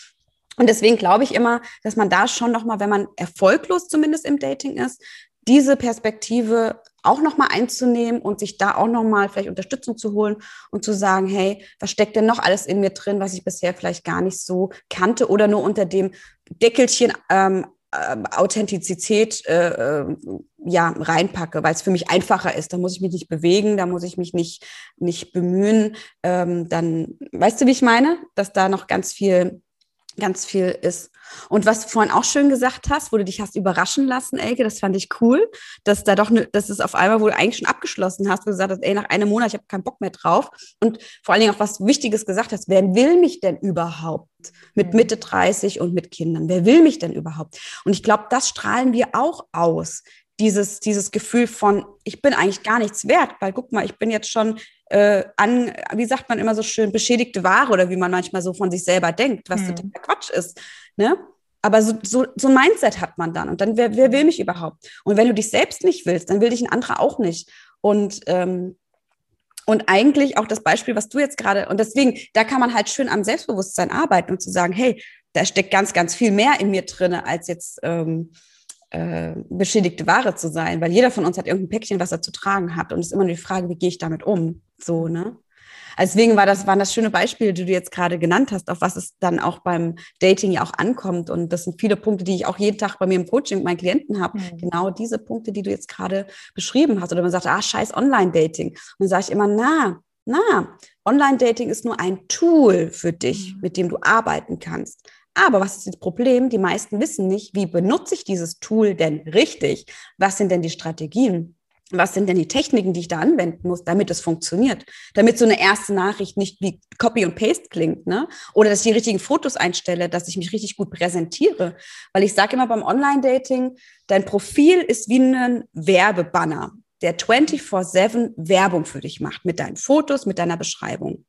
Und deswegen glaube ich immer, dass man da schon nochmal, wenn man erfolglos zumindest im Dating ist, diese Perspektive auch nochmal einzunehmen und sich da auch nochmal vielleicht Unterstützung zu holen und zu sagen, hey, was steckt denn noch alles in mir drin, was ich bisher vielleicht gar nicht so kannte oder nur unter dem Deckelchen ähm, äh, Authentizität äh, äh, ja reinpacke, weil es für mich einfacher ist. Da muss ich mich nicht bewegen, da muss ich mich nicht nicht bemühen. Ähm, dann weißt du, wie ich meine, dass da noch ganz viel ganz viel ist. Und was du vorhin auch schön gesagt hast, wo du dich hast überraschen lassen, Elke, das fand ich cool, dass da doch, ne, dass es auf einmal, wo du eigentlich schon abgeschlossen hast, wo du gesagt hast, ey, nach einem Monat, ich habe keinen Bock mehr drauf. Und vor allen Dingen auch was Wichtiges gesagt hast, wer will mich denn überhaupt mit mhm. Mitte 30 und mit Kindern? Wer will mich denn überhaupt? Und ich glaube, das strahlen wir auch aus dieses, dieses Gefühl von, ich bin eigentlich gar nichts wert, weil guck mal, ich bin jetzt schon äh, an, wie sagt man immer so schön, beschädigte Ware oder wie man manchmal so von sich selber denkt, was hm. total Quatsch ist. Ne? Aber so, so, so ein Mindset hat man dann. Und dann, wer, wer will mich überhaupt? Und wenn du dich selbst nicht willst, dann will dich ein anderer auch nicht. Und, ähm, und eigentlich auch das Beispiel, was du jetzt gerade, und deswegen, da kann man halt schön am Selbstbewusstsein arbeiten und zu sagen, hey, da steckt ganz, ganz viel mehr in mir drin, als jetzt ähm, äh, beschädigte Ware zu sein, weil jeder von uns hat irgendein Päckchen, was er zu tragen hat. Und es ist immer nur die Frage, wie gehe ich damit um? So, ne? Also deswegen war das, waren das schöne Beispiele, die du jetzt gerade genannt hast, auf was es dann auch beim Dating ja auch ankommt. Und das sind viele Punkte, die ich auch jeden Tag bei mir im Coaching mit meinen Klienten habe. Mhm. Genau diese Punkte, die du jetzt gerade beschrieben hast. Oder man sagt, ah, scheiß Online-Dating. Und dann sage ich immer, na, na, Online-Dating ist nur ein Tool für dich, mhm. mit dem du arbeiten kannst. Aber was ist das Problem? Die meisten wissen nicht, wie benutze ich dieses Tool denn richtig? Was sind denn die Strategien? Was sind denn die Techniken, die ich da anwenden muss, damit es funktioniert? Damit so eine erste Nachricht nicht wie Copy und Paste klingt, ne? Oder dass ich die richtigen Fotos einstelle, dass ich mich richtig gut präsentiere. Weil ich sage immer beim Online-Dating, dein Profil ist wie ein Werbebanner, der 24-7 Werbung für dich macht, mit deinen Fotos, mit deiner Beschreibung.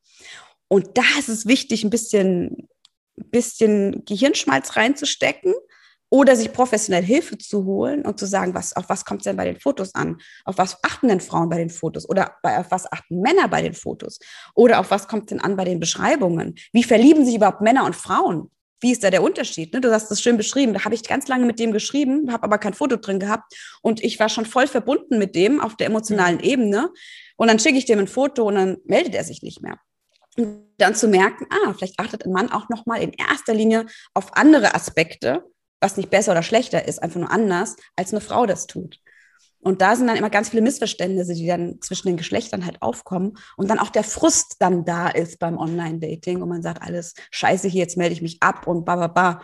Und da ist es wichtig, ein bisschen bisschen Gehirnschmalz reinzustecken oder sich professionell Hilfe zu holen und zu sagen, was, auf was kommt es denn bei den Fotos an? Auf was achten denn Frauen bei den Fotos? Oder bei, auf was achten Männer bei den Fotos? Oder auf was kommt denn an bei den Beschreibungen? Wie verlieben sich überhaupt Männer und Frauen? Wie ist da der Unterschied? Ne? Du hast das schön beschrieben. Da habe ich ganz lange mit dem geschrieben, habe aber kein Foto drin gehabt und ich war schon voll verbunden mit dem auf der emotionalen mhm. Ebene. Und dann schicke ich dem ein Foto und dann meldet er sich nicht mehr. Und dann zu merken, ah, vielleicht achtet ein Mann auch nochmal in erster Linie auf andere Aspekte was nicht besser oder schlechter ist, einfach nur anders, als eine Frau das tut. Und da sind dann immer ganz viele Missverständnisse, die dann zwischen den Geschlechtern halt aufkommen und dann auch der Frust dann da ist beim Online-Dating und man sagt, alles scheiße hier, jetzt melde ich mich ab und ba, ba, ba.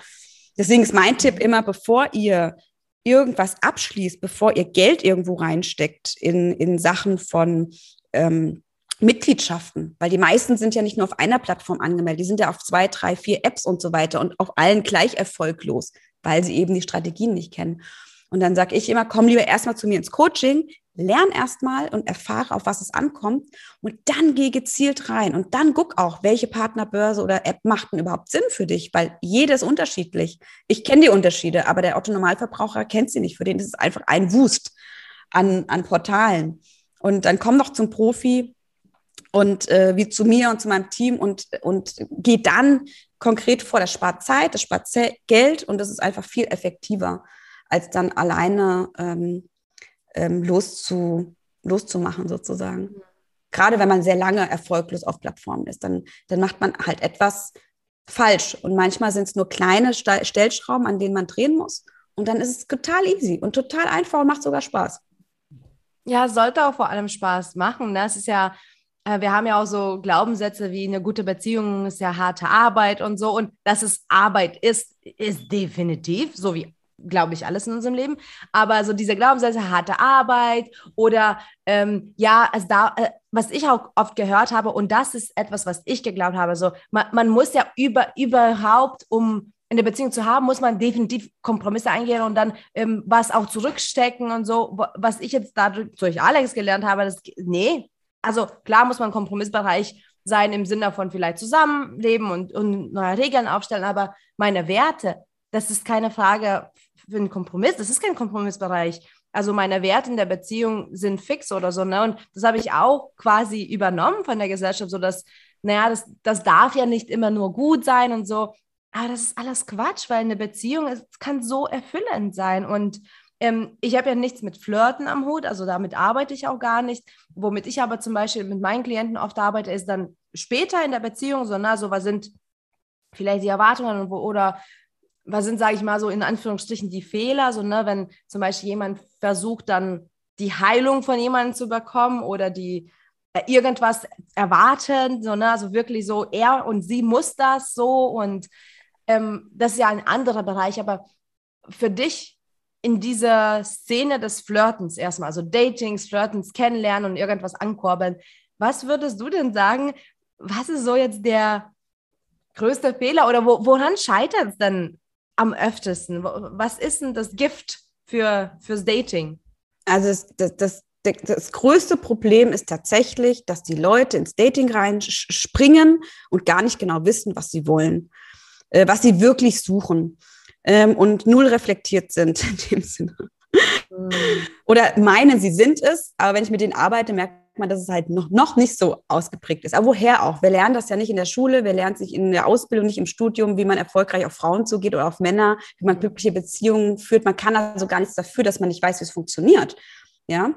Deswegen ist mein Tipp immer, bevor ihr irgendwas abschließt, bevor ihr Geld irgendwo reinsteckt in, in Sachen von ähm, Mitgliedschaften, weil die meisten sind ja nicht nur auf einer Plattform angemeldet, die sind ja auf zwei, drei, vier Apps und so weiter und auf allen gleich erfolglos, weil sie eben die Strategien nicht kennen. Und dann sage ich immer, komm lieber erstmal zu mir ins Coaching, lern erstmal und erfahre, auf was es ankommt und dann geh gezielt rein und dann guck auch, welche Partnerbörse oder App macht denn überhaupt Sinn für dich, weil jedes unterschiedlich. Ich kenne die Unterschiede, aber der Otto Normalverbraucher kennt sie nicht. Für den ist es einfach ein Wust an, an Portalen. Und dann komm doch zum Profi und äh, wie zu mir und zu meinem Team und, und geh dann konkret vor. Das spart Zeit, das spart Geld und das ist einfach viel effektiver, als dann alleine ähm, ähm, loszu, loszumachen sozusagen. Gerade wenn man sehr lange erfolglos auf Plattformen ist, dann, dann macht man halt etwas falsch. Und manchmal sind es nur kleine Stellschrauben, an denen man drehen muss. Und dann ist es total easy und total einfach und macht sogar Spaß. Ja, sollte auch vor allem Spaß machen. Das ne? ist ja, wir haben ja auch so Glaubenssätze wie eine gute Beziehung ist ja harte Arbeit und so. Und dass es Arbeit ist, ist definitiv, so wie glaube ich, alles in unserem Leben. Aber so diese Glaubenssätze, harte Arbeit oder ähm, ja, also da, äh, was ich auch oft gehört habe, und das ist etwas, was ich geglaubt habe, so man, man muss ja über, überhaupt, um in der Beziehung zu haben, muss man definitiv Kompromisse eingehen und dann ähm, was auch zurückstecken und so. Was ich jetzt dadurch durch Alex gelernt habe, das, nee, also klar muss man Kompromissbereich sein im Sinne von vielleicht zusammenleben und, und neue Regeln aufstellen, aber meine Werte, das ist keine Frage für einen Kompromiss. Das ist kein Kompromissbereich. Also meine Werte in der Beziehung sind fix oder so. Ne? Und das habe ich auch quasi übernommen von der Gesellschaft, so dass, naja, das, das darf ja nicht immer nur gut sein und so. Aber das ist alles Quatsch, weil eine Beziehung ist, kann so erfüllend sein. Und ähm, ich habe ja nichts mit Flirten am Hut, also damit arbeite ich auch gar nicht. Womit ich aber zum Beispiel mit meinen Klienten oft arbeite, ist dann später in der Beziehung so, na, so was sind vielleicht die Erwartungen oder was sind, sage ich mal, so in Anführungsstrichen die Fehler, so, ne, wenn zum Beispiel jemand versucht, dann die Heilung von jemandem zu bekommen oder die äh, irgendwas erwarten, so, ne, also wirklich so, er und sie muss das so und ähm, das ist ja ein anderer Bereich, aber für dich in dieser Szene des Flirtens erstmal, also Datings, Flirtens, kennenlernen und irgendwas ankurbeln, was würdest du denn sagen, was ist so jetzt der größte Fehler oder wo, woran scheitert es denn am öftesten? Was ist denn das Gift für, fürs Dating? Also das, das, das, das größte Problem ist tatsächlich, dass die Leute ins Dating reinspringen und gar nicht genau wissen, was sie wollen, äh, was sie wirklich suchen ähm, und null reflektiert sind in dem Sinne. Mhm. Oder meinen, sie sind es, aber wenn ich mit denen arbeite, merke man, dass es halt noch, noch nicht so ausgeprägt ist. Aber woher auch? Wir lernen das ja nicht in der Schule, wir lernen es nicht in der Ausbildung, nicht im Studium, wie man erfolgreich auf Frauen zugeht oder auf Männer, wie man glückliche Beziehungen führt. Man kann also gar nichts dafür, dass man nicht weiß, wie es funktioniert. Ja,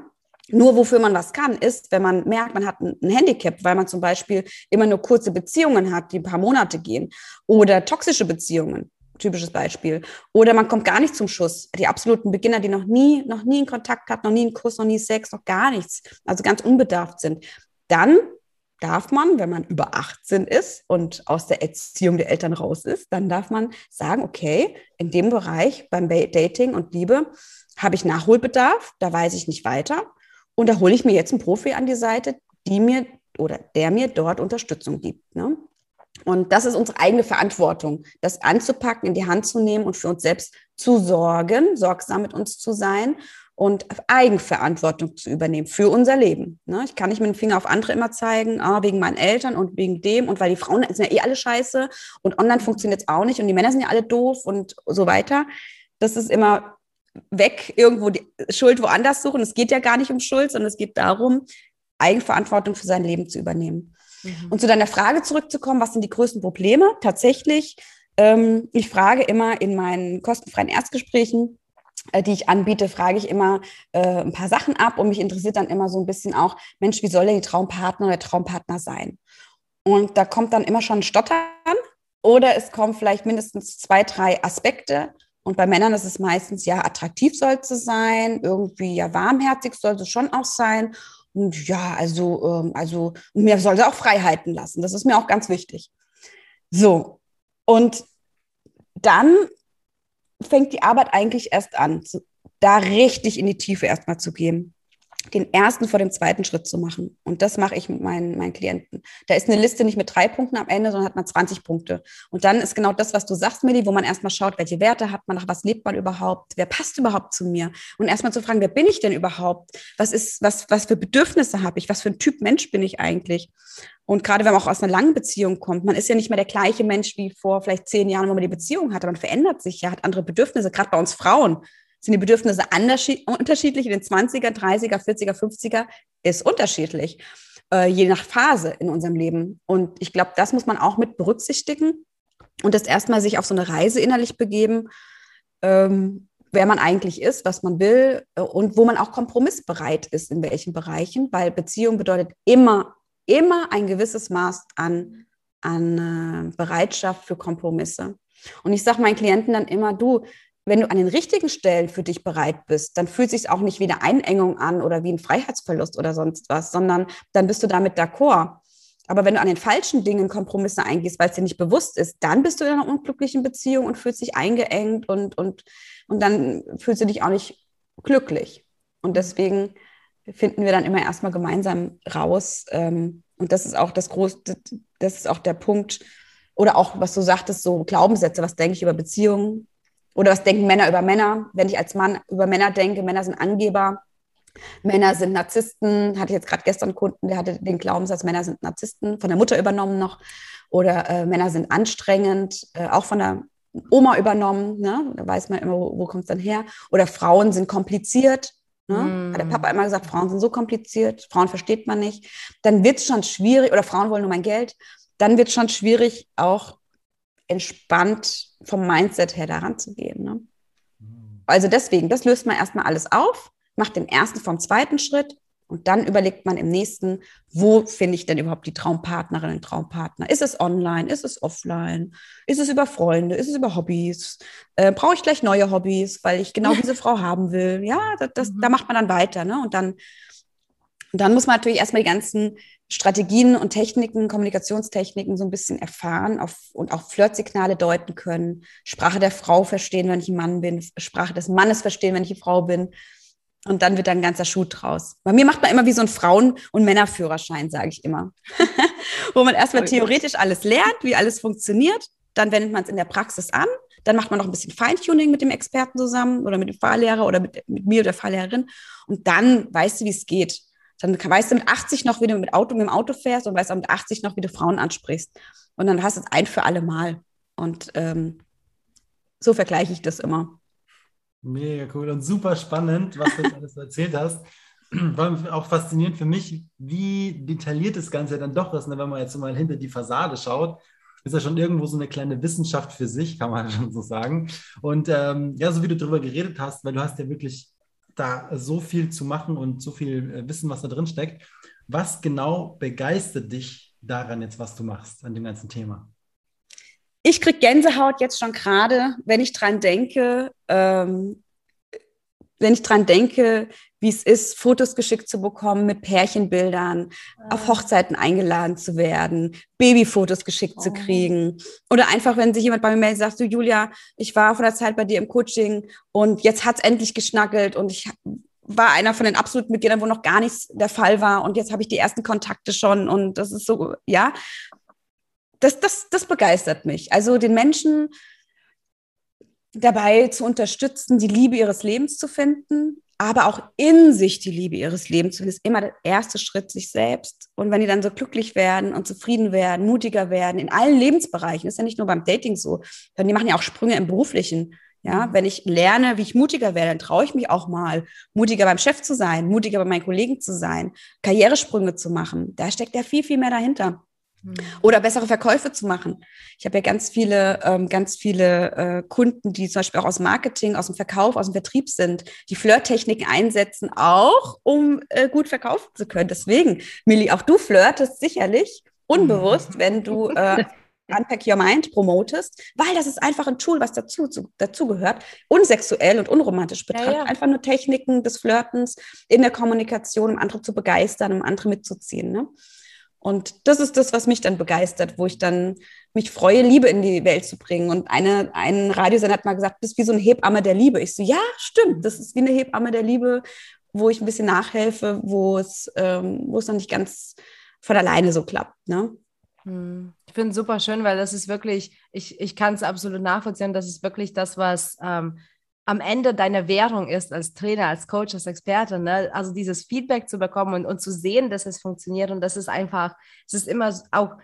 nur wofür man was kann, ist, wenn man merkt, man hat ein Handicap, weil man zum Beispiel immer nur kurze Beziehungen hat, die ein paar Monate gehen oder toxische Beziehungen typisches Beispiel. Oder man kommt gar nicht zum Schuss. Die absoluten Beginner, die noch nie, noch nie einen Kontakt hatten, noch nie einen Kuss, noch nie Sex, noch gar nichts, also ganz unbedarft sind. Dann darf man, wenn man über 18 ist und aus der Erziehung der Eltern raus ist, dann darf man sagen, okay, in dem Bereich beim Dating und Liebe habe ich Nachholbedarf, da weiß ich nicht weiter. Und da hole ich mir jetzt einen Profi an die Seite, die mir oder der mir dort Unterstützung gibt. Ne? Und das ist unsere eigene Verantwortung, das anzupacken, in die Hand zu nehmen und für uns selbst zu sorgen, sorgsam mit uns zu sein und Eigenverantwortung zu übernehmen für unser Leben. Ne? Ich kann nicht mit dem Finger auf andere immer zeigen, ah, wegen meinen Eltern und wegen dem und weil die Frauen sind ja eh alle scheiße und online funktioniert es auch nicht und die Männer sind ja alle doof und so weiter. Das ist immer weg, irgendwo die Schuld woanders suchen. Es geht ja gar nicht um Schuld, sondern es geht darum, Eigenverantwortung für sein Leben zu übernehmen. Mhm. Und zu deiner Frage zurückzukommen, was sind die größten Probleme? Tatsächlich, ähm, ich frage immer in meinen kostenfreien Erstgesprächen, äh, die ich anbiete, frage ich immer äh, ein paar Sachen ab und mich interessiert dann immer so ein bisschen auch, Mensch, wie soll denn die Traumpartner oder Traumpartner sein? Und da kommt dann immer schon ein Stottern oder es kommen vielleicht mindestens zwei, drei Aspekte Und bei Männern ist es meistens, ja, attraktiv soll es sein, irgendwie, ja, warmherzig soll es schon auch sein. Und ja, also, ähm, also, mir soll sie auch Freiheiten lassen. Das ist mir auch ganz wichtig. So. Und dann fängt die Arbeit eigentlich erst an, da richtig in die Tiefe erstmal zu gehen den ersten vor dem zweiten Schritt zu machen. Und das mache ich mit meinen, meinen Klienten. Da ist eine Liste nicht mit drei Punkten am Ende, sondern hat man 20 Punkte. Und dann ist genau das, was du sagst, Milli, wo man erstmal schaut, welche Werte hat man, nach was lebt man überhaupt, wer passt überhaupt zu mir? Und erstmal zu fragen, wer bin ich denn überhaupt? Was ist, was, was für Bedürfnisse habe ich? Was für ein Typ Mensch bin ich eigentlich? Und gerade wenn man auch aus einer langen Beziehung kommt, man ist ja nicht mehr der gleiche Mensch wie vor vielleicht zehn Jahren, wo man die Beziehung hatte. Man verändert sich ja, hat andere Bedürfnisse, gerade bei uns Frauen sind die Bedürfnisse unterschiedlich in den 20er, 30er, 40er, 50er, ist unterschiedlich, äh, je nach Phase in unserem Leben. Und ich glaube, das muss man auch mit berücksichtigen und das erstmal sich auf so eine Reise innerlich begeben, ähm, wer man eigentlich ist, was man will äh, und wo man auch kompromissbereit ist, in welchen Bereichen, weil Beziehung bedeutet immer, immer ein gewisses Maß an, an äh, Bereitschaft für Kompromisse. Und ich sage meinen Klienten dann immer, du, wenn du an den richtigen Stellen für dich bereit bist, dann fühlt sich auch nicht wie eine Einengung an oder wie ein Freiheitsverlust oder sonst was, sondern dann bist du damit d'accord. Aber wenn du an den falschen Dingen Kompromisse eingehst, weil es dir nicht bewusst ist, dann bist du in einer unglücklichen Beziehung und fühlst dich eingeengt und, und, und dann fühlst du dich auch nicht glücklich. Und deswegen finden wir dann immer erstmal gemeinsam raus. Ähm, und das ist auch das große, das ist auch der Punkt, oder auch, was du sagtest, so Glaubenssätze, was denke ich über Beziehungen, oder was denken Männer über Männer? Wenn ich als Mann über Männer denke, Männer sind Angeber, Männer sind Narzissten. Hatte ich jetzt gerade gestern einen Kunden, der hatte den Glaubenssatz, Männer sind Narzissten, von der Mutter übernommen noch. Oder äh, Männer sind anstrengend, äh, auch von der Oma übernommen. Ne? Da weiß man immer, wo, wo kommt es dann her. Oder Frauen sind kompliziert. Ne? Mm. Hat der Papa immer gesagt, Frauen sind so kompliziert, Frauen versteht man nicht. Dann wird es schon schwierig, oder Frauen wollen nur mein Geld. Dann wird es schon schwierig, auch entspannt vom Mindset her daran zu gehen. Ne? Also deswegen, das löst man erstmal alles auf, macht den ersten vom zweiten Schritt und dann überlegt man im nächsten, wo finde ich denn überhaupt die Traumpartnerin, den Traumpartner? Ist es online? Ist es offline? Ist es über Freunde? Ist es über Hobbys? Äh, Brauche ich gleich neue Hobbys, weil ich genau diese Frau haben will? Ja, das, das, mhm. da macht man dann weiter. Ne? Und dann und dann muss man natürlich erstmal die ganzen Strategien und Techniken, Kommunikationstechniken so ein bisschen erfahren auf, und auch Flirtsignale deuten können, Sprache der Frau verstehen, wenn ich ein Mann bin, Sprache des Mannes verstehen, wenn ich eine Frau bin. Und dann wird da ein ganzer Schuh draus. Bei mir macht man immer wie so ein Frauen- und Männerführerschein, sage ich immer. Wo man erstmal theoretisch alles lernt, wie alles funktioniert. Dann wendet man es in der Praxis an. Dann macht man noch ein bisschen Feintuning mit dem Experten zusammen oder mit dem Fahrlehrer oder mit, mit mir oder der Fahrlehrerin. Und dann weißt du, wie es geht dann weißt du mit 80 noch, wie du mit, Auto, mit dem Auto fährst und weißt auch mit 80 noch, wie du Frauen ansprichst. Und dann hast du es ein für alle Mal. Und ähm, so vergleiche ich das immer. Mega cool und super spannend, was du alles erzählt hast. War auch faszinierend für mich, wie detailliert das Ganze dann doch ist, ne? wenn man jetzt mal hinter die Fassade schaut. Ist ja schon irgendwo so eine kleine Wissenschaft für sich, kann man schon so sagen. Und ähm, ja, so wie du darüber geredet hast, weil du hast ja wirklich da so viel zu machen und so viel äh, Wissen, was da drin steckt. Was genau begeistert dich daran jetzt, was du machst, an dem ganzen Thema? Ich kriege Gänsehaut jetzt schon gerade, wenn ich dran denke, ähm, wenn ich dran denke, wie es ist, Fotos geschickt zu bekommen mit Pärchenbildern, ah. auf Hochzeiten eingeladen zu werden, Babyfotos geschickt oh. zu kriegen. Oder einfach, wenn sich jemand bei mir meldet, sagst du, Julia, ich war vor der Zeit bei dir im Coaching und jetzt hat es endlich geschnackelt und ich war einer von den absoluten Mitgliedern, wo noch gar nichts der Fall war und jetzt habe ich die ersten Kontakte schon und das ist so, ja, das, das, das begeistert mich. Also den Menschen dabei zu unterstützen, die Liebe ihres Lebens zu finden, aber auch in sich die Liebe ihres Lebens zu finden, ist immer der erste Schritt sich selbst. Und wenn die dann so glücklich werden und zufrieden werden, mutiger werden, in allen Lebensbereichen, ist ja nicht nur beim Dating so, sondern die machen ja auch Sprünge im Beruflichen. Ja, mhm. wenn ich lerne, wie ich mutiger werde, dann traue ich mich auch mal, mutiger beim Chef zu sein, mutiger bei meinen Kollegen zu sein, Karrieresprünge zu machen. Da steckt ja viel, viel mehr dahinter. Hm. Oder bessere Verkäufe zu machen. Ich habe ja ganz viele, ähm, ganz viele äh, Kunden, die zum Beispiel auch aus Marketing, aus dem Verkauf, aus dem Vertrieb sind, die Flirttechniken einsetzen, auch um äh, gut verkaufen zu können. Deswegen, Milli, auch du flirtest sicherlich unbewusst, wenn du äh, Unpack Your Mind promotest, weil das ist einfach ein Tool, was dazu, zu, dazu gehört, unsexuell und unromantisch betrachtet. Ja, ja. Einfach nur Techniken des Flirtens in der Kommunikation, um andere zu begeistern, um andere mitzuziehen. Ne? Und das ist das, was mich dann begeistert, wo ich dann mich freue, Liebe in die Welt zu bringen. Und eine, ein Radiosender hat mal gesagt, das ist wie so eine Hebamme der Liebe. Ich so, ja, stimmt, das ist wie eine Hebamme der Liebe, wo ich ein bisschen nachhelfe, wo es, ähm, wo es noch nicht ganz von alleine so klappt. Ne? Hm. Ich finde es super schön, weil das ist wirklich, ich, ich kann es absolut nachvollziehen, das ist wirklich das, was ähm, am Ende deine Währung ist als Trainer, als Coach, als Experte. Ne? Also dieses Feedback zu bekommen und, und zu sehen, dass es funktioniert und das ist einfach, es ist immer auch,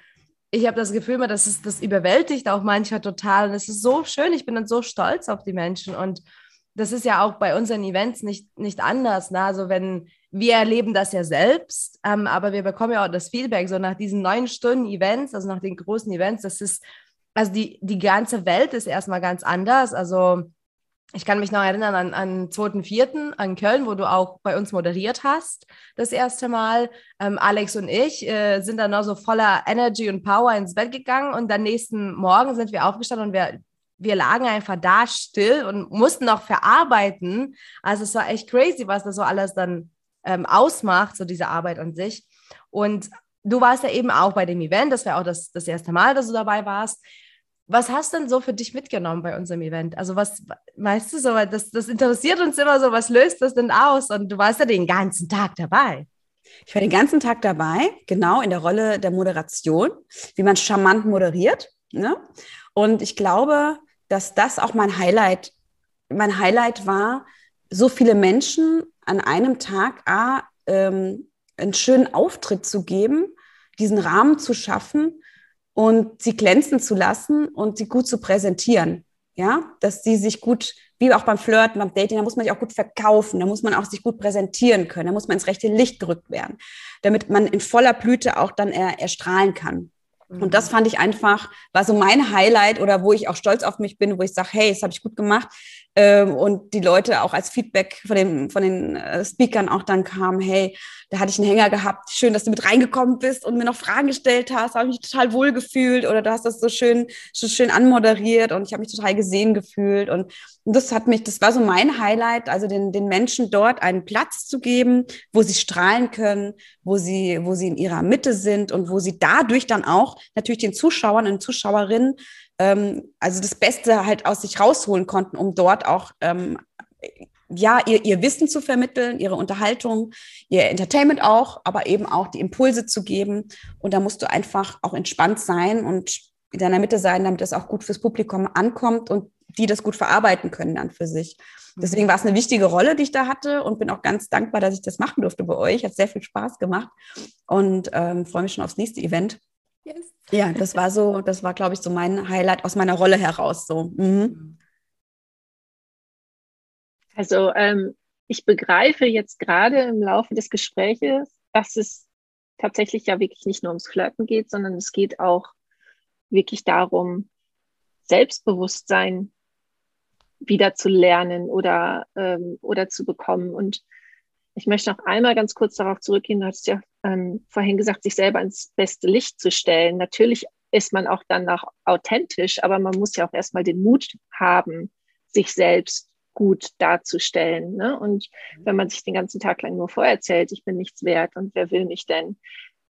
ich habe das Gefühl, dass es das überwältigt auch manchmal total und es ist so schön, ich bin dann so stolz auf die Menschen und das ist ja auch bei unseren Events nicht, nicht anders. Ne? Also wenn wir erleben das ja selbst, ähm, aber wir bekommen ja auch das Feedback, so nach diesen neun Stunden Events, also nach den großen Events, das ist, also die, die ganze Welt ist erstmal ganz anders. Also ich kann mich noch erinnern an, an 2.4. an Köln, wo du auch bei uns moderiert hast, das erste Mal. Ähm, Alex und ich äh, sind dann noch so voller Energy und Power ins Bett gegangen und dann nächsten Morgen sind wir aufgestanden und wir, wir lagen einfach da still und mussten noch verarbeiten. Also es war echt crazy, was das so alles dann ähm, ausmacht, so diese Arbeit an sich. Und du warst ja eben auch bei dem Event, das war auch das, das erste Mal, dass du dabei warst. Was hast du denn so für dich mitgenommen bei unserem Event? Also was, weißt du, so, das, das interessiert uns immer so, was löst das denn aus? Und du warst ja den ganzen Tag dabei. Ich war den ganzen Tag dabei, genau in der Rolle der Moderation, wie man charmant moderiert. Ne? Und ich glaube, dass das auch mein Highlight, mein Highlight war, so viele Menschen an einem Tag A, ähm, einen schönen Auftritt zu geben, diesen Rahmen zu schaffen und sie glänzen zu lassen und sie gut zu präsentieren. Ja, dass sie sich gut, wie auch beim Flirten, beim Dating, da muss man sich auch gut verkaufen, da muss man auch sich gut präsentieren können, da muss man ins rechte Licht gerückt werden, damit man in voller Blüte auch dann erstrahlen kann. Und das mhm. fand ich einfach, war so mein Highlight oder wo ich auch stolz auf mich bin, wo ich sage, hey, das habe ich gut gemacht. Ähm, und die Leute auch als Feedback von, dem, von den äh, Speakern auch dann kamen, hey, da hatte ich einen Hänger gehabt, schön, dass du mit reingekommen bist und mir noch Fragen gestellt hast, habe mich total wohl gefühlt oder du hast das so schön, so schön anmoderiert und ich habe mich total gesehen gefühlt. Und, und das hat mich, das war so mein Highlight, also den, den Menschen dort einen Platz zu geben, wo sie strahlen können, wo sie, wo sie in ihrer Mitte sind und wo sie dadurch dann auch natürlich den Zuschauern und Zuschauerinnen ähm, also das Beste halt aus sich rausholen konnten, um dort auch ähm, ja, ihr, ihr Wissen zu vermitteln, ihre Unterhaltung, ihr Entertainment auch, aber eben auch die Impulse zu geben. Und da musst du einfach auch entspannt sein und in deiner Mitte sein, damit das auch gut fürs Publikum ankommt und die das gut verarbeiten können dann für sich. Deswegen war es eine wichtige Rolle, die ich da hatte und bin auch ganz dankbar, dass ich das machen durfte bei euch. Hat sehr viel Spaß gemacht und ähm, freue mich schon aufs nächste Event. Yes. Ja, das war so, das war, glaube ich, so mein Highlight aus meiner Rolle heraus. So. Mhm. Also ähm, ich begreife jetzt gerade im Laufe des Gespräches, dass es tatsächlich ja wirklich nicht nur ums Flirten geht, sondern es geht auch wirklich darum, Selbstbewusstsein wieder zu lernen oder, ähm, oder zu bekommen. Und ich möchte noch einmal ganz kurz darauf zurückgehen. Du hast ja ähm, vorhin gesagt, sich selber ins beste Licht zu stellen. Natürlich ist man auch dann noch authentisch, aber man muss ja auch erstmal den Mut haben, sich selbst gut darzustellen. Ne? Und wenn man sich den ganzen Tag lang nur vorerzählt, ich bin nichts wert und wer will mich denn,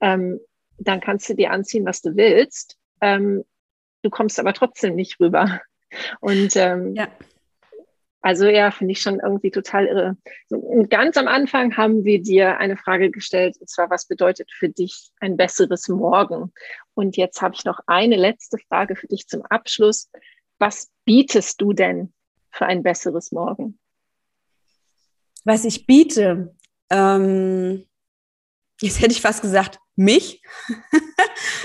ähm, dann kannst du dir anziehen, was du willst. Ähm, du kommst aber trotzdem nicht rüber. Und ähm, ja. Also ja, finde ich schon irgendwie total irre. Und ganz am Anfang haben wir dir eine Frage gestellt, und zwar, was bedeutet für dich ein besseres Morgen? Und jetzt habe ich noch eine letzte Frage für dich zum Abschluss. Was bietest du denn für ein besseres Morgen? Was ich biete, ähm, jetzt hätte ich fast gesagt, mich.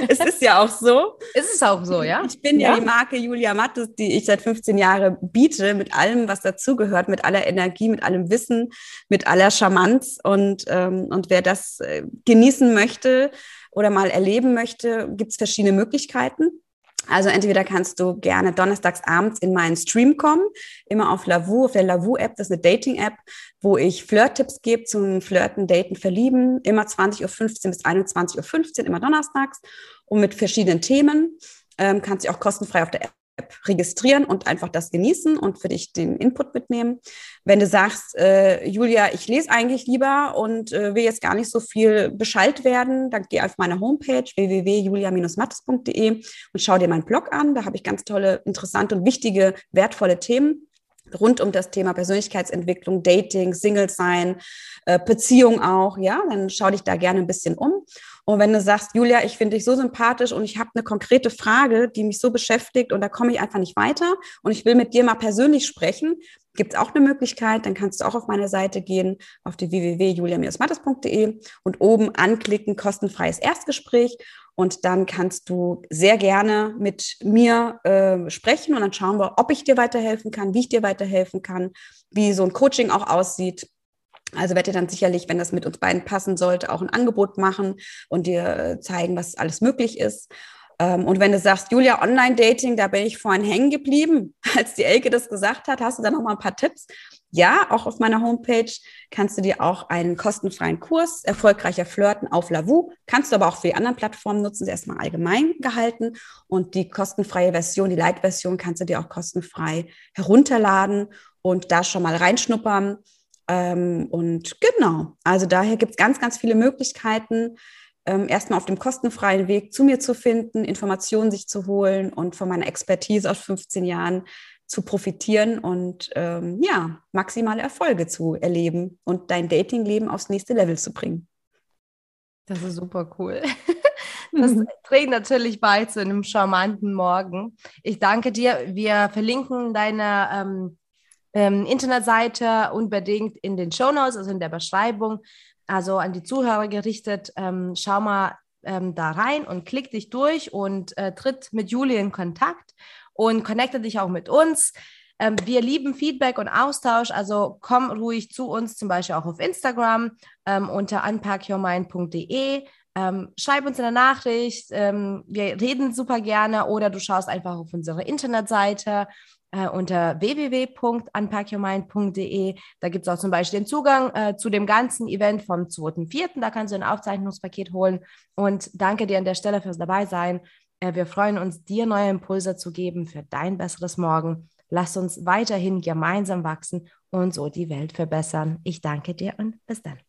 Es ist ja auch so. Ist es auch so, ja? Ich bin ja, ja die Marke Julia Mattes, die ich seit 15 Jahren biete, mit allem, was dazugehört, mit aller Energie, mit allem Wissen, mit aller Charmanz. Und, ähm, und wer das äh, genießen möchte oder mal erleben möchte, gibt es verschiedene Möglichkeiten. Also entweder kannst du gerne donnerstags abends in meinen Stream kommen, immer auf Lavu, auf der Lavu-App, das ist eine Dating-App, wo ich Flirt-Tipps gebe zum Flirten, Daten, Verlieben, immer 20.15 Uhr bis 21.15 Uhr, immer donnerstags und mit verschiedenen Themen. ähm, kannst dich auch kostenfrei auf der App registrieren und einfach das genießen und für dich den Input mitnehmen. Wenn du sagst, äh, Julia, ich lese eigentlich lieber und äh, will jetzt gar nicht so viel Bescheid werden, dann geh auf meine Homepage www.julia-mattes.de und schau dir meinen Blog an. Da habe ich ganz tolle, interessante und wichtige, wertvolle Themen rund um das Thema Persönlichkeitsentwicklung, Dating, Single sein, äh, Beziehung auch, ja, dann schau dich da gerne ein bisschen um. Und wenn du sagst, Julia, ich finde dich so sympathisch und ich habe eine konkrete Frage, die mich so beschäftigt und da komme ich einfach nicht weiter und ich will mit dir mal persönlich sprechen, gibt es auch eine Möglichkeit, dann kannst du auch auf meine Seite gehen, auf die www.julia-mattes.de und oben anklicken, kostenfreies Erstgespräch und dann kannst du sehr gerne mit mir äh, sprechen und dann schauen wir, ob ich dir weiterhelfen kann, wie ich dir weiterhelfen kann, wie so ein Coaching auch aussieht. Also werde dir dann sicherlich, wenn das mit uns beiden passen sollte, auch ein Angebot machen und dir äh, zeigen, was alles möglich ist. Ähm, und wenn du sagst, Julia, Online-Dating, da bin ich vorhin hängen geblieben, als die Elke das gesagt hat, hast du da noch mal ein paar Tipps? Ja, auch auf meiner Homepage kannst du dir auch einen kostenfreien Kurs, erfolgreicher Flirten auf Lavu, kannst du aber auch für die anderen Plattformen nutzen, ist erstmal allgemein gehalten. Und die kostenfreie Version, die Light-Version kannst du dir auch kostenfrei herunterladen und da schon mal reinschnuppern ähm, und genau, also daher gibt es ganz, ganz viele Möglichkeiten, ähm, erstmal auf dem kostenfreien Weg zu mir zu finden, Informationen sich zu holen und von meiner Expertise aus 15 Jahren zu profitieren und ähm, ja, maximale Erfolge zu erleben und dein Datingleben aufs nächste Level zu bringen. Das ist super cool. Das trägt natürlich bei zu einem charmanten Morgen. Ich danke dir. Wir verlinken deine ähm, ähm, Internetseite unbedingt in den Show Notes, also in der Beschreibung. Also an die Zuhörer gerichtet, ähm, schau mal ähm, da rein und klick dich durch und äh, tritt mit Julie in Kontakt und connecte dich auch mit uns. Ähm, wir lieben Feedback und Austausch, also komm ruhig zu uns, zum Beispiel auch auf Instagram ähm, unter unpackyourmind.de. Ähm, schreib uns eine Nachricht, ähm, wir reden super gerne oder du schaust einfach auf unsere Internetseite äh, unter www.unpackyourmind.de. Da gibt es auch zum Beispiel den Zugang äh, zu dem ganzen Event vom 2.4. Da kannst du ein Aufzeichnungspaket holen. Und danke dir an der Stelle fürs Dabeisein. Äh, wir freuen uns, dir neue Impulse zu geben für dein besseres Morgen. Lass uns weiterhin gemeinsam wachsen und so die Welt verbessern. Ich danke dir und bis dann.